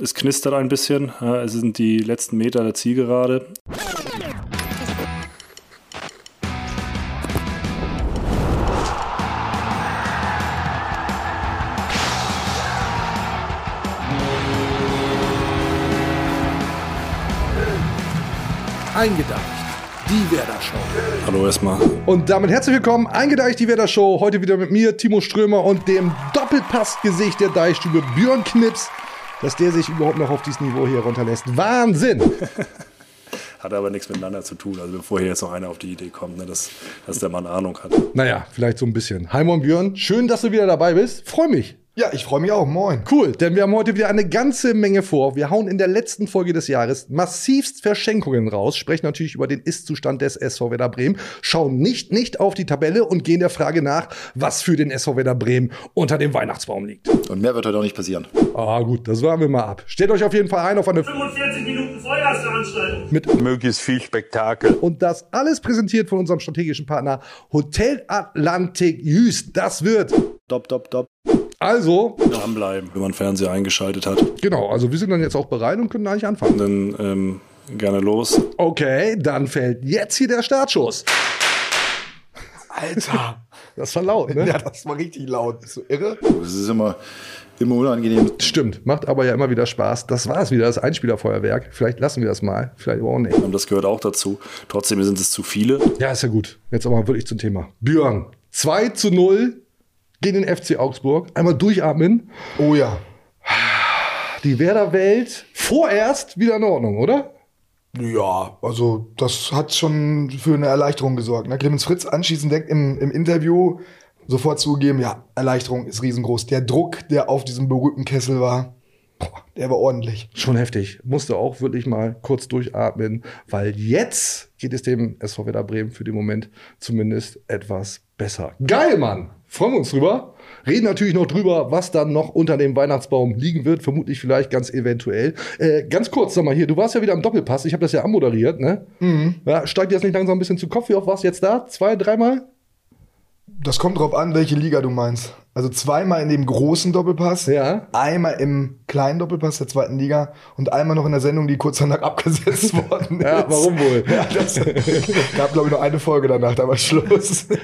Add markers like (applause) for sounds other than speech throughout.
Es knistert ein bisschen. Es sind die letzten Meter der Zielgerade. Eingedeicht. Die Werder Show. Hallo erstmal. Und damit herzlich willkommen, eingedeicht die Werder Show. Heute wieder mit mir, Timo Strömer und dem Doppelpassgesicht der Deichstube, Björn Knips. Dass der sich überhaupt noch auf dieses Niveau hier runterlässt. Wahnsinn! (laughs) Hat aber nichts miteinander zu tun. Also bevor hier jetzt noch einer auf die Idee kommt, ne, dass, dass der Mann Ahnung hat. Naja, vielleicht so ein bisschen. Hi Moin Björn, schön, dass du wieder dabei bist. Freue mich. Ja, ich freue mich auch. Moin. Cool, denn wir haben heute wieder eine ganze Menge vor. Wir hauen in der letzten Folge des Jahres massivst Verschenkungen raus, sprechen natürlich über den Ist-Zustand des SV Werder Bremen, schauen nicht, nicht auf die Tabelle und gehen der Frage nach, was für den SV Werder Bremen unter dem Weihnachtsbaum liegt. Und mehr wird heute auch nicht passieren. Ah, gut, das warten wir mal ab. Stellt euch auf jeden Fall ein auf eine 45 Minuten Feuerveranstaltung. mit möglichst viel Spektakel. Und das alles präsentiert von unserem strategischen Partner Hotel Atlantik Jüst. Das wird. Dopp, dopp, dopp. Also, Dranbleiben, wenn man Fernseher eingeschaltet hat. genau, also wir sind dann jetzt auch bereit und können eigentlich anfangen. Dann ähm, gerne los. Okay, dann fällt jetzt hier der Startschuss. Alter. (laughs) Das war laut, ne? ja, das war richtig laut. Bist du irre? Das ist immer, immer unangenehm. Stimmt, macht aber ja immer wieder Spaß. Das war es wieder, das Einspielerfeuerwerk. Vielleicht lassen wir das mal, vielleicht auch nicht. Und das gehört auch dazu. Trotzdem sind es zu viele. Ja, ist ja gut. Jetzt aber wirklich zum Thema. Björn, 2 zu 0 gegen den FC Augsburg. Einmal durchatmen. Oh ja. Die Werder-Welt vorerst wieder in Ordnung, oder? Ja, also das hat schon für eine Erleichterung gesorgt. Ne? Clemens Fritz anschließend direkt im, im Interview sofort zugegeben, ja, Erleichterung ist riesengroß. Der Druck, der auf diesem berühmten Kessel war, boah, der war ordentlich. Schon heftig. Musste auch wirklich mal kurz durchatmen, weil jetzt geht es dem SV Werder Bremen für den Moment zumindest etwas besser. Geil, Mann! Freuen wir uns drüber. Reden natürlich noch drüber, was dann noch unter dem Weihnachtsbaum liegen wird. Vermutlich vielleicht ganz eventuell. Äh, ganz kurz, sag mal hier, du warst ja wieder am Doppelpass. Ich habe das ja anmoderiert, ne? Ja, steigt dir das nicht langsam ein bisschen zu Kopf? Wie oft warst du jetzt da? Zwei, dreimal? Das kommt drauf an, welche Liga du meinst. Also zweimal in dem großen Doppelpass, Ja. einmal im kleinen Doppelpass der zweiten Liga und einmal noch in der Sendung, die kurz danach (laughs) abgesetzt worden ist. Ja, warum wohl? Ja, das (laughs) gab, glaube ich, noch eine Folge danach, da war Schluss. (laughs)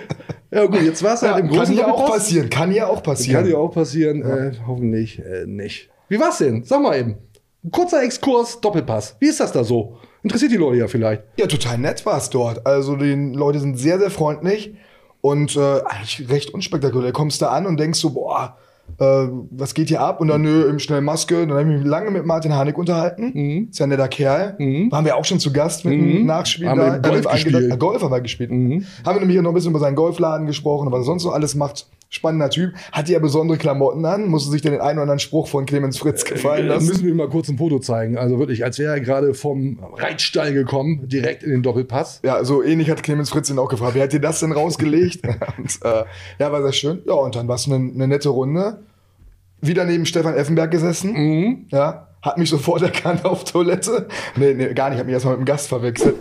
Ja, gut, jetzt warst du halt im kann großen ja auch passieren, kann ja auch passieren. Kann ja auch passieren. Äh, hoffentlich äh, nicht. Wie war's denn? Sag mal eben. Ein kurzer Exkurs, Doppelpass. Wie ist das da so? Interessiert die Leute ja vielleicht. Ja, total nett war es dort. Also die Leute sind sehr, sehr freundlich und äh, eigentlich recht unspektakulär. Kommst da an und denkst so, boah, äh, was geht hier ab? Und dann nö, im schnell Maske. Dann habe ich mich lange mit Martin Hanig unterhalten. Ist ja ein netter Kerl. Waren wir auch schon zu Gast mit einem Nachspiel Haben wir. Golf Äh, gespielt. eingedacht- Golf haben wir gespielt. Haben wir nämlich noch ein bisschen über seinen Golfladen gesprochen, was er sonst so alles macht. Spannender Typ. Hatte ja besondere Klamotten an, musste sich dann den einen oder anderen Spruch von Clemens Fritz gefallen Da lassen. müssen wir mal kurz ein Foto zeigen. Also wirklich, als wäre er gerade vom Reitstall gekommen, direkt in den Doppelpass. Ja, so ähnlich hat Clemens Fritz ihn auch gefragt. Wer hat dir das denn rausgelegt? (laughs) und, äh, ja, war sehr schön. Ja, und dann war es eine, eine nette Runde. Wieder neben Stefan Effenberg gesessen. Ja, hat mich sofort erkannt auf Toilette. Nee, nee, gar nicht. Hat mich erstmal mit dem Gast verwechselt.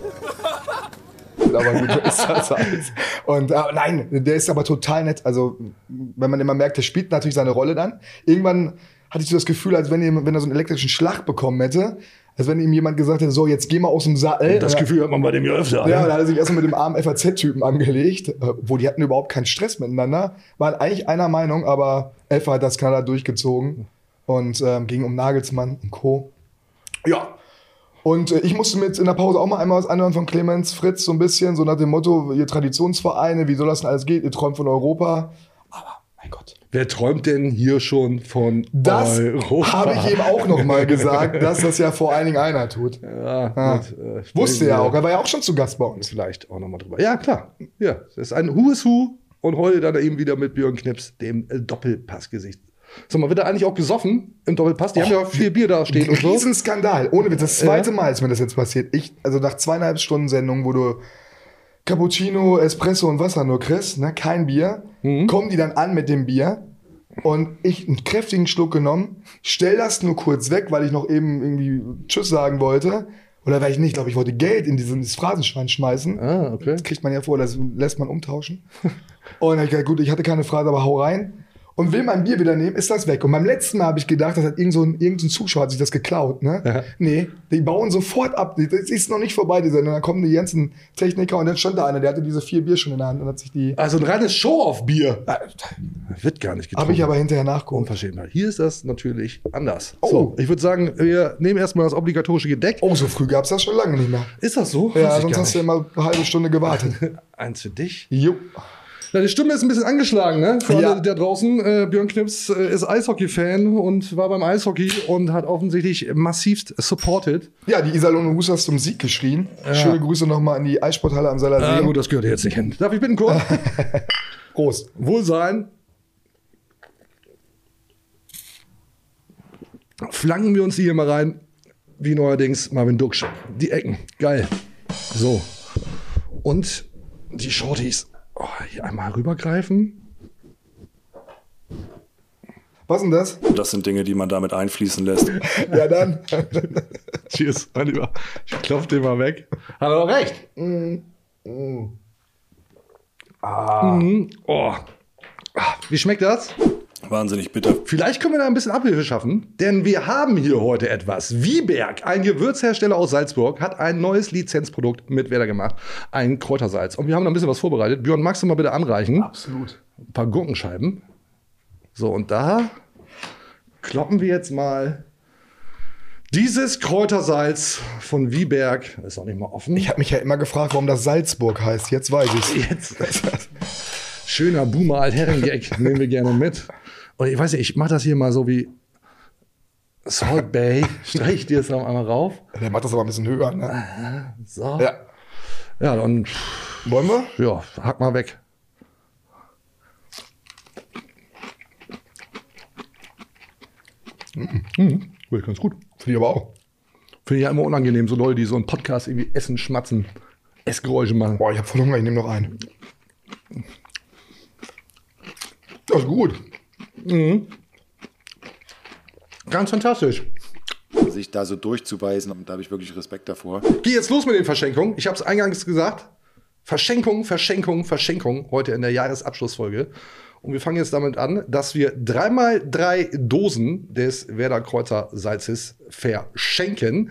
Aber gut, so (laughs) ist das halt. Und äh, nein, der ist aber total nett. Also, wenn man immer merkt, der spielt natürlich seine Rolle dann. Irgendwann hatte ich so das Gefühl, als wenn, ihm, wenn er so einen elektrischen Schlag bekommen hätte. Als wenn ihm jemand gesagt hätte, so, jetzt geh mal aus dem Sattel. Das Gefühl hat man bei dem ja öfter. ja, ne? da hat er sich erstmal mit dem armen FAZ-Typen angelegt, äh, obwohl die hatten überhaupt keinen Stress miteinander, waren eigentlich einer Meinung, aber Elfer hat das knaller durchgezogen und ähm, ging um Nagelsmann und Co. Ja. Und äh, ich musste mir jetzt in der Pause auch mal einmal was anhören von Clemens Fritz, so ein bisschen, so nach dem Motto, ihr Traditionsvereine, wie soll das denn alles geht, ihr träumt von Europa. Aber, mein Gott. Wer träumt denn hier schon von Das Europa? habe ich ihm auch noch mal gesagt, (laughs) dass das ja vor allen Dingen einer tut. Ja, gut, äh, Wusste wir auch, er war ja auch schon zu Gast bei uns. Vielleicht auch nochmal drüber. Ja, klar. Ja, das ist ein Who is Who. Und heute dann eben wieder mit Björn Knips, dem Doppelpassgesicht. Sag mal, wird er eigentlich auch gesoffen im Doppelpass? Die haben ja viel Bier da stehen und so. Riesenskandal. Ohne Witz. Das zweite Mal ist mir das jetzt passiert. Ich, also nach zweieinhalb Stunden Sendung, wo du Cappuccino, Espresso und Wasser nur kriegst, ne, kein Bier, Mhm. kommen die dann an mit dem Bier und ich einen kräftigen Schluck genommen, stell das nur kurz weg, weil ich noch eben irgendwie Tschüss sagen wollte. Oder weil ich nicht, glaube ich, wollte Geld in dieses Phrasenschwein schmeißen. Ah, okay. Das kriegt man ja vor, das lässt man umtauschen. (laughs) Und ich gesagt, gut, ich hatte keine Phrase, aber hau rein. Und will mein Bier wieder nehmen, ist das weg. Und beim letzten Mal habe ich gedacht, das hat irgend so ein, irgendein Zuschauer hat sich das geklaut. Ne? Ja. Nee, die bauen sofort ab. Das ist noch nicht vorbei, die Sendung. Dann kommen die ganzen Techniker und dann stand da einer, der hatte diese vier Bier schon in der Hand und hat sich die. Also ein reines Show-off-Bier. Wird gar nicht getrunken. Habe ich aber hinterher nachgeguckt. Unverschämtheit. Hier ist das natürlich anders. Oh. So, ich würde sagen, wir nehmen erstmal das obligatorische Gedeck. Oh, so früh gab's das schon lange nicht mehr. Ist das so? Ja, sonst hast du nicht. immer eine halbe Stunde gewartet. (laughs) Eins für dich. jo. Ja, die Stimme ist ein bisschen angeschlagen, ne? Für Ja. alle da draußen. Äh, Björn Knips äh, ist Eishockey-Fan und war beim Eishockey und hat offensichtlich massivst supported. Ja, die Iserlohn Hus hast zum Sieg geschrien. Schöne Grüße nochmal an die Eissporthalle am Saler Ah, See. gut, das gehört jetzt nicht hin. Darf ich bitten, Kurt? (laughs) Prost. Wohlsein. Flanken wir uns die hier mal rein, wie neuerdings Marvin Duksch. Die Ecken, geil. So. Und die Shorties. Oh, hier einmal rübergreifen. Was denn das? Das sind Dinge, die man damit einfließen lässt. (laughs) Ja, dann. (laughs) Cheers, mein Lieber. Ich klopf den mal weg. Hat er doch recht. Mhm. Oh. Ah, Wie schmeckt das? Wahnsinnig bitter. Vielleicht können wir da ein bisschen Abhilfe schaffen, denn wir haben hier heute etwas. Wieberg, ein Gewürzhersteller aus Salzburg, hat ein neues Lizenzprodukt mit Werder gemacht, ein Kräutersalz. Und wir haben da ein bisschen was vorbereitet. Björn, magst du mal bitte anreichen? Absolut. Ein paar Gurkenscheiben. So, und da kloppen wir jetzt mal dieses Kräutersalz von Wieberg. Ist auch nicht mal offen. Ich habe mich ja immer gefragt, warum das Salzburg heißt. Jetzt weiß ich's. Jetzt. (laughs) Schöner Boomer Altherren-Gag (laughs) nehmen wir gerne mit. Und ich weiß nicht, ich mache das hier mal so wie Salt Bay. (laughs) Streich ich dir das noch einmal rauf. Der macht das aber ein bisschen höher, ne? So. Ja. Ja, dann, Wollen wir? ja, hack mal weg. Mhm. Wird ganz gut. Finde ich aber auch. Finde ich ja immer unangenehm, so Leute, die so einen Podcast irgendwie essen, schmatzen, Essgeräusche machen. Boah, ich habe voll Hunger, ich nehme noch einen. Das ist gut. Ganz fantastisch. Sich da so durchzubeißen, da habe ich wirklich Respekt davor. Geh jetzt los mit den Verschenkungen. Ich habe es eingangs gesagt. Verschenkung, Verschenkung, Verschenkung. Heute in der Jahresabschlussfolge. Und wir fangen jetzt damit an, dass wir dreimal drei Dosen des Werder Kreuzer Salzes verschenken.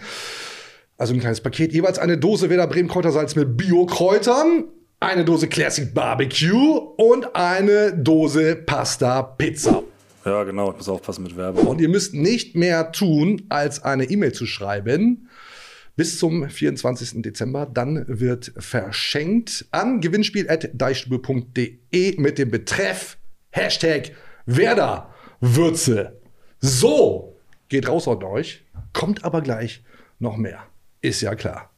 Also ein kleines Paket. Jeweils eine Dose Werder Bremen Kräutersalz mit Bio-Kräutern, eine Dose Classic Barbecue und eine Dose Pasta Pizza. Ja, genau. Ich muss aufpassen mit Werbung. Und ihr müsst nicht mehr tun, als eine E-Mail zu schreiben. Bis zum 24. Dezember. Dann wird verschenkt an gewinnspiel.deichstube.de mit dem Betreff Hashtag Werder Würze. So, geht raus an euch. Kommt aber gleich noch mehr. Ist ja klar.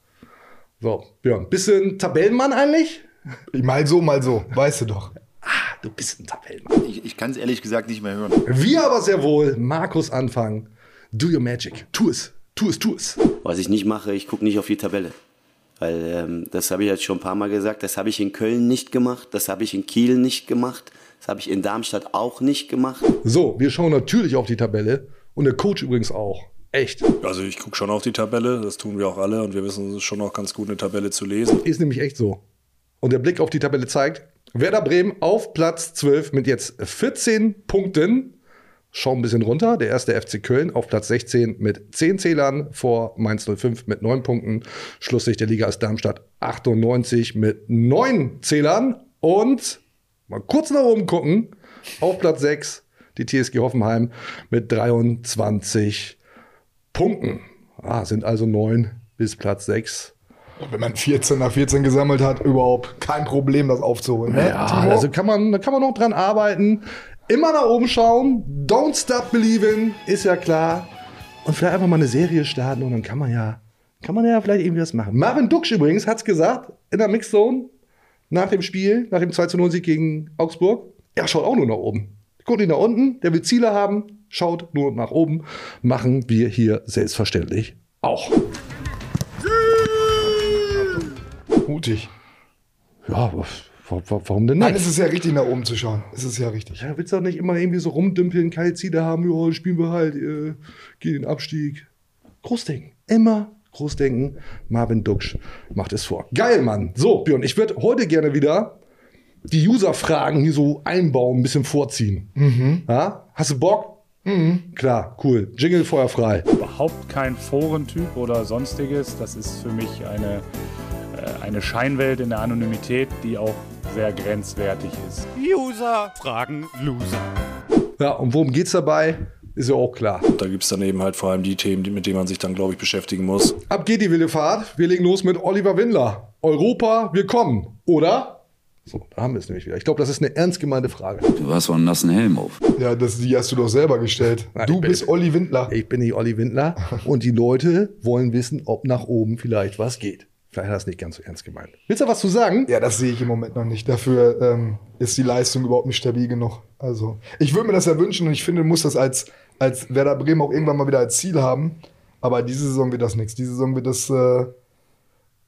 So, Björn, ein Tabellenmann eigentlich? Mal so, mal so. Weißt du doch. Ah, du bist ein Tabellenmann. Ich, ich kann es ehrlich gesagt nicht mehr hören. Wir aber sehr wohl. Markus Anfang. Do your magic. Tu es. Tu es, tu es. Was ich nicht mache, ich gucke nicht auf die Tabelle. Weil ähm, das habe ich jetzt schon ein paar Mal gesagt, das habe ich in Köln nicht gemacht, das habe ich in Kiel nicht gemacht, das habe ich in Darmstadt auch nicht gemacht. So, wir schauen natürlich auf die Tabelle und der Coach übrigens auch. Echt. Also ich gucke schon auf die Tabelle, das tun wir auch alle und wir wissen, es ist schon auch ganz gut, eine Tabelle zu lesen. Ist nämlich echt so. Und der Blick auf die Tabelle zeigt, Werder Bremen auf Platz 12 mit jetzt 14 Punkten. Schau ein bisschen runter. Der erste FC Köln auf Platz 16 mit 10 Zählern vor Mainz 05 mit 9 Punkten. Schlusslicht der Liga ist Darmstadt 98 mit 9 Zählern. Und mal kurz nach oben gucken. Auf Platz 6 die TSG Hoffenheim mit 23 Punkten. Ah, sind also 9 bis Platz 6. Wenn man 14 nach 14 gesammelt hat, überhaupt kein Problem, das aufzuholen. Ne? Ja, Timo? also kann man, da kann man noch dran arbeiten. Immer nach oben schauen. Don't stop believing, ist ja klar. Und vielleicht einfach mal eine Serie starten und dann kann man ja, kann man ja vielleicht irgendwie was machen. Marvin Duksch übrigens hat's gesagt in der Mixzone nach dem Spiel, nach dem 2 0 Sieg gegen Augsburg. Er schaut auch nur nach oben. Guckt nicht nach unten, der will Ziele haben, schaut nur nach oben. Machen wir hier selbstverständlich auch. Mutig. Ja, wa- wa- warum denn nicht? Nein, es ist ja richtig, nach oben zu schauen. Es ist ja richtig. Ja, willst du doch nicht immer irgendwie so rumdümpeln, keine Ziele haben, ja, spielen wir halt, äh, gehen den Abstieg. Großdenken. Immer Großdenken. Marvin Duksch macht es vor. Geil, Mann. So, Björn, ich würde heute gerne wieder die User-Fragen hier so einbauen, ein bisschen vorziehen. Ja? Hast du Bock? Klar, cool. Jingle Feuer frei. überhaupt kein Forentyp oder sonstiges. Das ist für mich eine, eine Scheinwelt in der Anonymität, die auch sehr grenzwertig ist. User fragen Loser. Ja, und worum geht's dabei? Ist ja auch klar. Da gibt es dann eben halt vor allem die Themen, mit denen man sich dann, glaube ich, beschäftigen muss. Ab geht die wilde Fahrt. Wir legen los mit Oliver Windler. Europa, wir kommen. Oder? So, da haben wir es nämlich wieder. Ich glaube, das ist eine ernst gemeinte Frage. Du hast von einen nassen Helm auf. Ja, das, die hast du doch selber gestellt. Nein, du bist Olli Windler. Ich bin nicht Olli Windler und die Leute wollen wissen, ob nach oben vielleicht was geht. Vielleicht hat er es nicht ganz so ernst gemeint. Willst du was zu sagen? Ja, das sehe ich im Moment noch nicht. Dafür ähm, ist die Leistung überhaupt nicht stabil genug. Also, ich würde mir das ja wünschen und ich finde, muss das als, als Werder Bremen auch irgendwann mal wieder als Ziel haben. Aber diese Saison wird das nichts. Diese Saison wird das äh,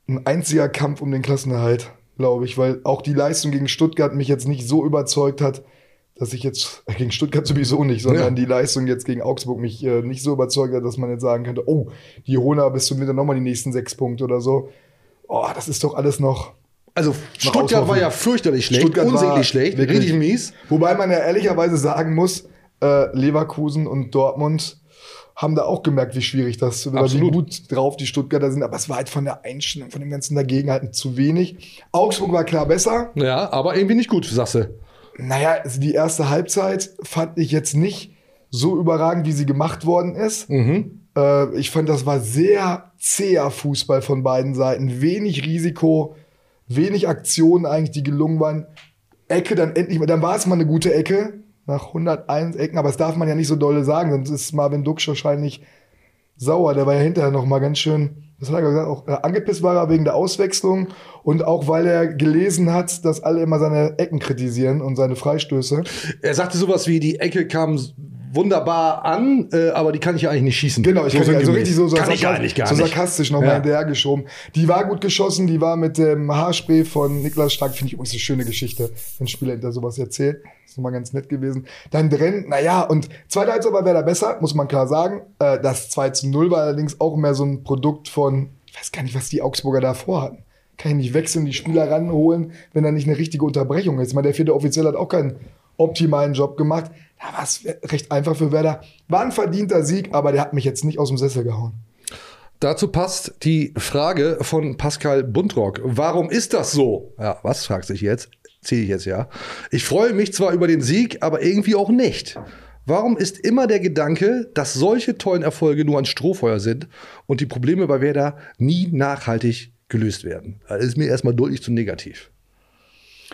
ein einziger Kampf um den Klassenerhalt, glaube ich, weil auch die Leistung gegen Stuttgart mich jetzt nicht so überzeugt hat, dass ich jetzt, äh, gegen Stuttgart sowieso nicht, sondern Ja. die Leistung jetzt gegen Augsburg mich äh, nicht so überzeugt hat, dass man jetzt sagen könnte, oh, die holen bis zum Winter nochmal die nächsten sechs Punkte oder so. Oh, das ist doch alles noch, Also Stuttgart war ja fürchterlich schlecht, Stuttgart unsäglich schlecht, wirklich- richtig mies. Wobei man ja ehrlicherweise sagen muss, äh, Leverkusen und Dortmund haben da auch gemerkt, wie schwierig das, oder wie gut drauf die Stuttgarter sind. Aber es war halt von der Einstellung, von dem ganzen Dagegenhalten zu wenig. Augsburg war klar besser. Ja, aber irgendwie nicht gut, du. Naja, also die erste Halbzeit fand ich jetzt nicht so überragend, wie sie gemacht worden ist. Äh, ich fand, das war sehr zäher Fußball von beiden Seiten. Wenig Risiko, wenig Aktionen eigentlich, die gelungen waren. Ecke dann endlich mal, dann war es mal eine gute Ecke nach 101 Ecken, aber das darf man ja nicht so dolle sagen, sonst ist Marvin Duksch wahrscheinlich sauer. Der war ja hinterher noch mal ganz schön, was hat er gesagt, auch äh, angepisst war er wegen der Auswechslung und auch weil er gelesen hat, dass alle immer seine Ecken kritisieren und seine Freistöße. Er sagte sowas wie, die Ecke kam wunderbar an, äh, aber die kann ich ja eigentlich nicht schießen. Genau, ich kann also richtig so, so, kann ich eigentlich gar so nicht. sarkastisch nochmal Ja. hinterhergeschoben. Die war gut geschossen, die war mit dem Haarspray von Niklas Stark, finde ich übrigens eine schöne Geschichte, wenn ein Spieler hinter sowas erzählt. ist nochmal ganz nett gewesen. Dann drin, naja, und zweite Halbzeit war Werder besser, muss man klar sagen. Äh, das 2 zu 0 war allerdings auch mehr so ein Produkt von, ich weiß gar nicht, was die Augsburger da vorhatten. Kann ich nicht wechseln, die Spieler ranholen, wenn da nicht eine richtige Unterbrechung ist. Ich meine, der vierte Offiziell hat auch keinen optimalen Job gemacht. Da war es recht einfach für Werder. War ein verdienter Sieg, aber der hat mich jetzt nicht aus dem Sessel gehauen. Dazu passt die Frage von Pascal Buntrock. Warum ist das so? Ja, was fragt sich jetzt? Ziehe ich jetzt ja. Ich freue mich zwar über den Sieg, aber irgendwie auch nicht. Warum ist immer der Gedanke, dass solche tollen Erfolge nur ein Strohfeuer sind und die Probleme bei Werder nie nachhaltig gelöst werden? Das ist mir erstmal deutlich zu negativ.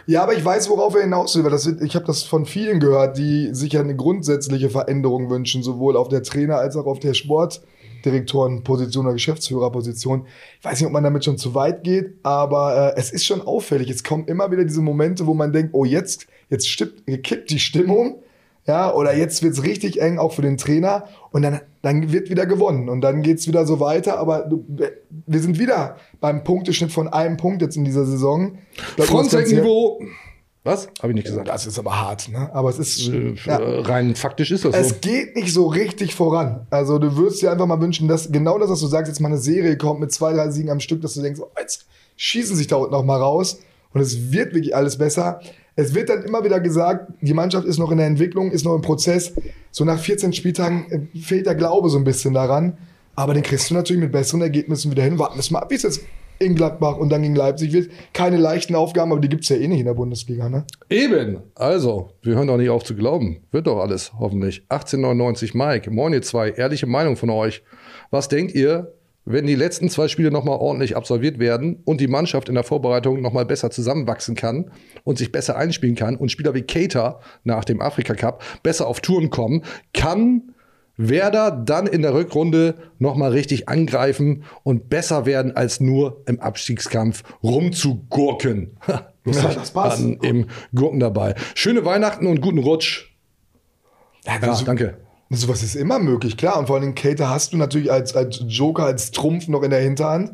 Ja, aber ich weiß, worauf er hinaus will. weil Das, ich habe das von vielen gehört, die sich eine grundsätzliche Veränderung wünschen, sowohl auf der Trainer- als auch auf der Sportdirektorenposition oder Geschäftsführerposition. Ich weiß nicht, ob man damit schon zu weit geht, aber äh, es ist schon auffällig. Es kommen immer wieder diese Momente, wo man denkt, oh, jetzt, jetzt stimmt, kippt die Stimmung. Ja, oder jetzt wird's richtig eng, auch für den Trainer. Und dann, dann wird wieder gewonnen. Und dann geht's wieder so weiter. Aber du, wir sind wieder beim Punkteschnitt von einem Punkt jetzt in dieser Saison. Frontseitenniveau. Was? Habe ich nicht gesagt. Das ist aber hart, ne? Aber es ist. Äh, ja, Rein faktisch ist das so. es geht nicht so richtig voran. Also du würdest dir einfach mal wünschen, dass genau das, was du sagst, jetzt mal eine Serie kommt mit zwei, drei Siegen am Stück, dass du denkst, oh, jetzt schießen sich da unten noch mal raus und es wird wirklich alles besser. Es wird dann immer wieder gesagt, die Mannschaft ist noch in der Entwicklung, ist noch im Prozess. So nach 14 Spieltagen äh, fehlt der Glaube so ein bisschen daran. Aber den kriegst du natürlich mit besseren Ergebnissen wieder hin. Warten wir mal ab, wie es jetzt in Gladbach und dann gegen Leipzig wird. Keine leichten Aufgaben, aber die gibt's ja eh nicht in der Bundesliga, ne? Eben. Also, wir hören doch nicht auf zu glauben. Wird doch alles, hoffentlich. 1899 Mike. Moin ihr zwei. Ehrliche Meinung von euch. Was denkt ihr, wenn die letzten zwei Spiele nochmal ordentlich absolviert werden und die Mannschaft in der Vorbereitung nochmal besser zusammenwachsen kann und sich besser einspielen kann und Spieler wie Keita nach dem Afrika Cup besser auf Touren kommen, kann Werder dann in der Rückrunde nochmal richtig angreifen und besser werden, als nur im Abstiegskampf rumzugurken. Lustig, das passt. an- im Gurken dabei. Schöne Weihnachten und guten Rutsch. Ja, Ja, danke. Sowas ist immer möglich, klar. Und vor allem Cater hast du natürlich als, als Joker, als Trumpf noch in der Hinterhand,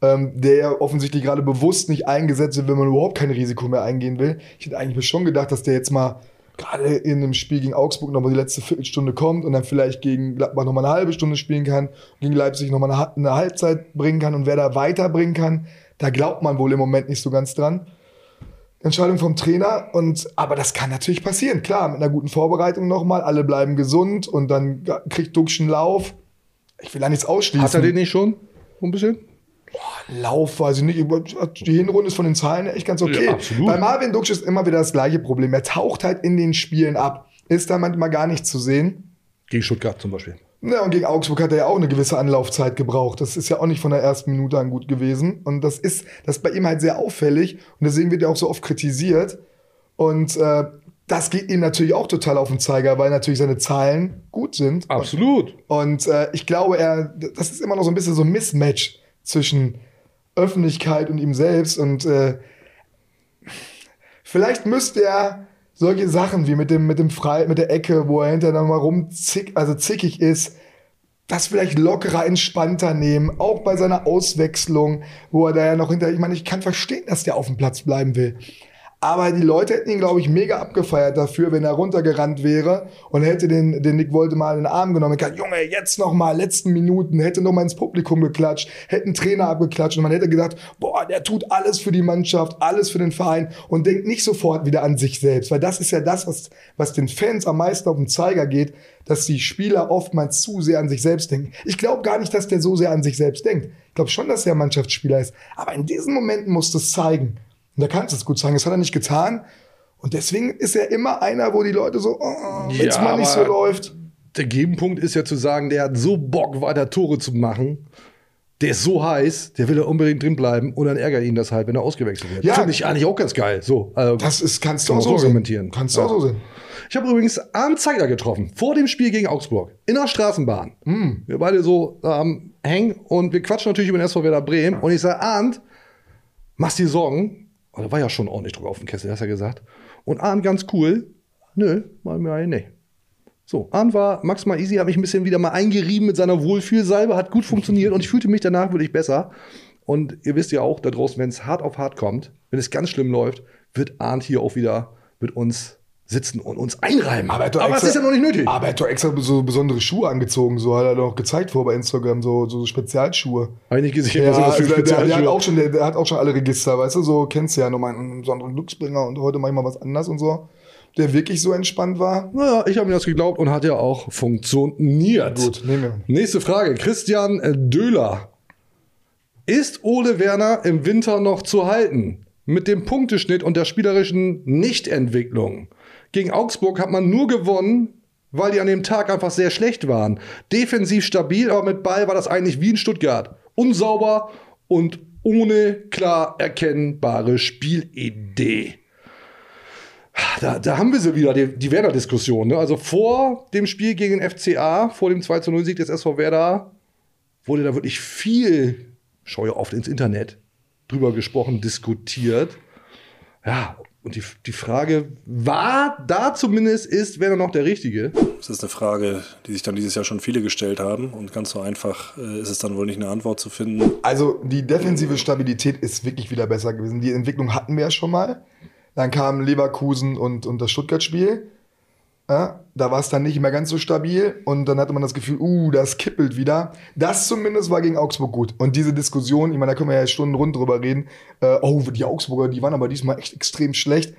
ähm, der ja offensichtlich gerade bewusst nicht eingesetzt wird, wenn man überhaupt kein Risiko mehr eingehen will. Ich hätte eigentlich schon gedacht, dass der jetzt mal gerade in einem Spiel gegen Augsburg nochmal die letzte Viertelstunde kommt und dann vielleicht gegen Gladbach nochmal eine halbe Stunde spielen kann, gegen Leipzig nochmal eine, eine Halbzeit bringen kann und wer da weiterbringen kann. Da glaubt man wohl im Moment nicht so ganz dran. Entscheidung vom Trainer. Und, aber das kann natürlich passieren. Klar, mit einer guten Vorbereitung nochmal. Alle bleiben gesund und dann kriegt Duxch einen Lauf. Ich will da nichts ausschließen. Hat er den nicht schon? So ein bisschen? Lauf, weiß ich nicht. Die Hinrunde ist von den Zahlen echt ganz okay. Ja. Bei Marvin Duksch ist immer wieder das gleiche Problem. Er taucht halt in den Spielen ab. Ist da manchmal gar nicht zu sehen. Gegen Stuttgart zum Beispiel. Ja, und gegen Augsburg hat er ja auch eine gewisse Anlaufzeit gebraucht. Das ist ja auch nicht von der ersten Minute an gut gewesen. Und das ist, das ist bei ihm halt sehr auffällig. Und deswegen wird er auch so oft kritisiert. Und äh, das geht ihm natürlich auch total auf den Zeiger, weil natürlich seine Zahlen gut sind. Absolut. Und äh, ich glaube, er, das ist immer noch so ein bisschen so ein Mismatch zwischen Öffentlichkeit und ihm selbst. Und äh, vielleicht müsste er solche Sachen wie mit dem, mit dem Frei, mit der Ecke, wo er hinterher nochmal rumzick, also zickig ist, das vielleicht lockerer, entspannter nehmen, auch bei seiner Auswechslung, wo er da ja noch hinter, ich meine, ich kann verstehen, dass der auf dem Platz bleiben will. Aber die Leute hätten ihn, glaube ich, mega abgefeiert dafür, wenn er runtergerannt wäre und hätte den, den Nick Wolte in den Arm genommen. Gesagt, Junge, jetzt noch mal, letzten Minuten, hätte noch mal ins Publikum geklatscht, hätten Trainer abgeklatscht und man hätte gedacht, boah, der tut alles für die Mannschaft, alles für den Verein und denkt nicht sofort wieder an sich selbst, weil das ist ja das, was, was den Fans am meisten auf den Zeiger geht, dass die Spieler oftmals zu sehr an sich selbst denken. Ich glaube gar nicht, dass der so sehr an sich selbst denkt. Ich glaube schon, dass er Mannschaftsspieler ist. Aber in diesen Momenten muss das zeigen. Und da kannst du es gut sagen. Das hat er nicht getan. Und deswegen ist er immer einer, wo die Leute so, oh, wenn es Ja, mal nicht so läuft. Der Gegenpunkt ist ja zu sagen, der hat so Bock, weiter Tore zu machen. Der ist so heiß, der will da unbedingt drin bleiben und dann ärgert ihn das halt, wenn er ausgewechselt wird. Ja. Finde ich eigentlich auch ganz geil. So, also, Das ist, kannst du auch so argumentieren. Kannst du Ja. auch so sehen. Ich habe übrigens Arndt Zeigler getroffen, vor dem Spiel gegen Augsburg, in der Straßenbahn. Hm. Wir beide so ähm, hängen und wir quatschen natürlich über den SV Werder Bremen. Und ich sage, Arndt, machst dir Sorgen? Und da war ja schon ordentlich Druck auf dem Kessel, hast du ja gesagt. Und Arndt ganz cool, nö, mal mir nee. So, Arndt war maximal easy, hat mich ein bisschen wieder mal eingerieben mit seiner Wohlfühlsalbe, hat gut funktioniert und ich fühlte mich danach wirklich besser. Und ihr wisst ja auch, da draußen, wenn es hart auf hart kommt, wenn es ganz schlimm läuft, wird Arndt hier auch wieder mit uns sitzen und uns einreiben. Aber, er Aber extra- ist ja noch nicht nötig. Aber er hat doch extra so besondere Schuhe angezogen. So hat er doch gezeigt vor bei Instagram, so, so Spezialschuhe. Habe ich nicht gesehen, Ja, was er das für also der, der, der, hat auch schon, der, der hat auch schon alle Register, weißt du? So kennst du ja nochmal einen besonderen Glücksbringer und heute mach ich mal was anderes und so. Der wirklich so entspannt war. Naja, ich habe mir das geglaubt und hat ja auch funktioniert. Gut, nehmen wir. Nächste Frage. Christian äh, Döhler. Ist Ole Werner im Winter noch zu halten? Mit dem Punkteschnitt und der spielerischen Nichtentwicklung. Gegen Augsburg hat man nur gewonnen, weil die an dem Tag einfach sehr schlecht waren. Defensiv stabil, aber mit Ball war das eigentlich wie in Stuttgart. Unsauber und ohne klar erkennbare Spielidee. Da, da haben wir sie wieder, die, die Werder-Diskussion. Ne? Also vor dem Spiel gegen den FCA, vor dem 2 0 Sieg des SV Werder, wurde da wirklich viel, schau ja oft ins Internet, drüber gesprochen, diskutiert. Ja, und die, die Frage war da zumindest, ist Werner noch der Richtige? Das ist eine Frage, die sich dann dieses Jahr schon viele gestellt haben. Und ganz so einfach äh, ist es dann wohl nicht eine Antwort zu finden. Also die defensive Stabilität ist wirklich wieder besser gewesen. Die Entwicklung hatten wir ja schon mal. Dann kamen Leverkusen und, und das Stuttgart-Spiel. Ja, da war es dann nicht mehr ganz so stabil und dann hatte man das Gefühl, uh, das kippelt wieder. Das zumindest war gegen Augsburg gut. Und diese Diskussion, ich meine, da können wir ja Stunden rund drüber reden. Äh, oh, die Augsburger, die waren aber diesmal echt extrem schlecht.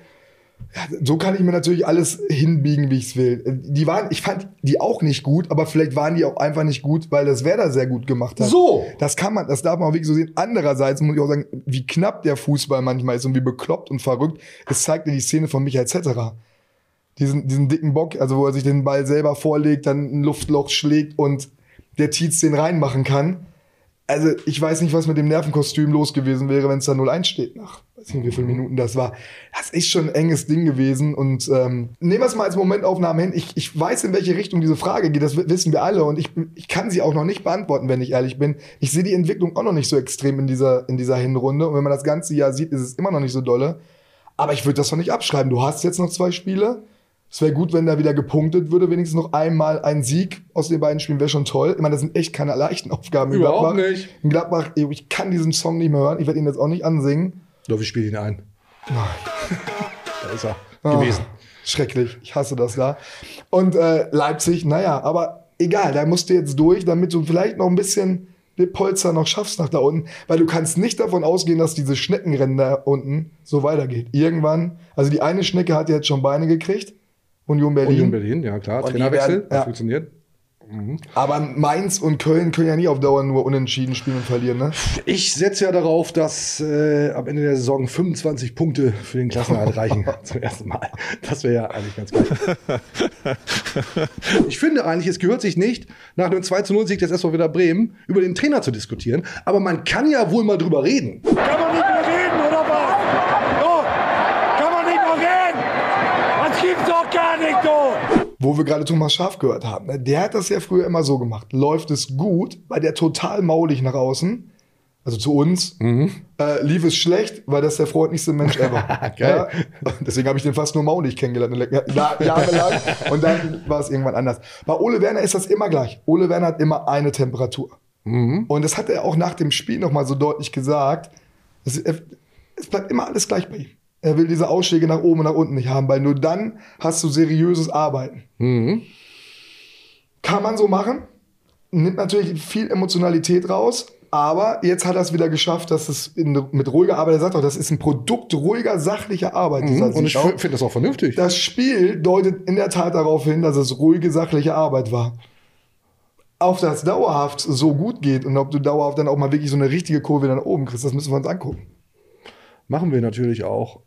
Ja, so kann ich mir natürlich alles hinbiegen, wie ich es will. Äh, Die waren, ich fand die auch nicht gut, aber vielleicht waren die auch einfach nicht gut, weil das Werder sehr gut gemacht hat. So. Das kann man, das darf man auch wirklich so sehen. Andererseits muss ich auch sagen, wie knapp der Fußball manchmal ist und wie bekloppt und verrückt. Es zeigt dir die Szene von Michael Zetterer. Diesen, diesen dicken Bock, also wo er sich den Ball selber vorlegt, dann ein Luftloch schlägt und der Tietz den reinmachen kann. Also ich weiß nicht, was mit dem Nervenkostüm los gewesen wäre, wenn es da 0-1 steht nach, weiß nicht, wie viele Minuten das war. Das ist schon ein enges Ding gewesen und ähm, nehmen wir es mal als Momentaufnahme hin. Ich, ich weiß, in welche Richtung diese Frage geht, das wi- wissen wir alle und ich, ich kann sie auch noch nicht beantworten, wenn ich ehrlich bin. Ich sehe die Entwicklung auch noch nicht so extrem in dieser, in dieser Hinrunde und wenn man das ganze Jahr sieht, ist es immer noch nicht so dolle. Aber ich würde das noch nicht abschreiben. Du hast jetzt noch zwei Spiele. Es wäre gut, wenn da wieder gepunktet würde, wenigstens noch einmal ein Sieg aus den beiden Spielen wäre schon toll. Ich meine, das sind echt keine leichten Aufgaben. in Überhaupt Gladbach. nicht. In Gladbach, ich kann diesen Song nicht mehr hören. Ich werde ihn jetzt auch nicht ansingen. Doch, ich spiele ihn ein. (laughs) da ist er Ah, gewesen. Schrecklich. Ich hasse das da. Und äh, Leipzig, naja, aber egal, da musst du jetzt durch, damit du vielleicht noch ein bisschen den Polster noch schaffst nach da unten, weil du kannst nicht davon ausgehen, dass diese Schneckenrennen da unten so weitergeht. Irgendwann, also die eine Schnecke hat jetzt schon Beine gekriegt, Union Berlin. Union Berlin, ja klar. Und Trainerwechsel, werden- hat ja. funktioniert. Aber Mainz und Köln können ja nie auf Dauer nur unentschieden spielen und verlieren, ne? Ich setze ja darauf, dass äh, am Ende der Saison 25 Punkte für den Klassenerhalt reichen. (laughs) Zum ersten Mal. Das wäre ja eigentlich ganz geil. (laughs) ich finde eigentlich, es gehört sich nicht, nach einem 2 zu 0 Sieg des SV Werder Bremen über den Trainer zu diskutieren. Aber man kann ja wohl mal drüber reden. Kann man nicht mehr reden, oder was? So, kann man nicht mehr reden? Das gibt's doch gar nicht, du! Wo wir gerade Thomas Schaf gehört haben, ne? der hat das ja früher immer so gemacht. Läuft es gut, war der total maulig nach außen, also zu uns. Äh, lief es schlecht, war das der freundlichste Mensch ever. (laughs) Ja? Deswegen habe ich den fast nur maulig kennengelernt, ja, jahrelang. (laughs) Und dann war es irgendwann anders. Bei Ole Werner ist das immer gleich. Ole Werner hat immer eine Temperatur. Und das hat er auch nach dem Spiel nochmal so deutlich gesagt. Es, es bleibt immer alles gleich bei ihm. Er will diese Ausschläge nach oben und nach unten nicht haben, weil nur dann hast du seriöses Arbeiten. Kann man so machen. Nimmt natürlich viel Emotionalität raus. Aber jetzt hat er es wieder geschafft, dass es in, mit ruhiger Arbeit, er sagt auch, das ist ein Produkt ruhiger, sachlicher Arbeit. Mhm. Und ich finde das auch vernünftig. Das Spiel deutet in der Tat darauf hin, dass es ruhige, sachliche Arbeit war. Auf das dauerhaft so gut geht und ob du dauerhaft dann auch mal wirklich so eine richtige Kurve nach oben kriegst, das müssen wir uns angucken. Machen wir natürlich auch.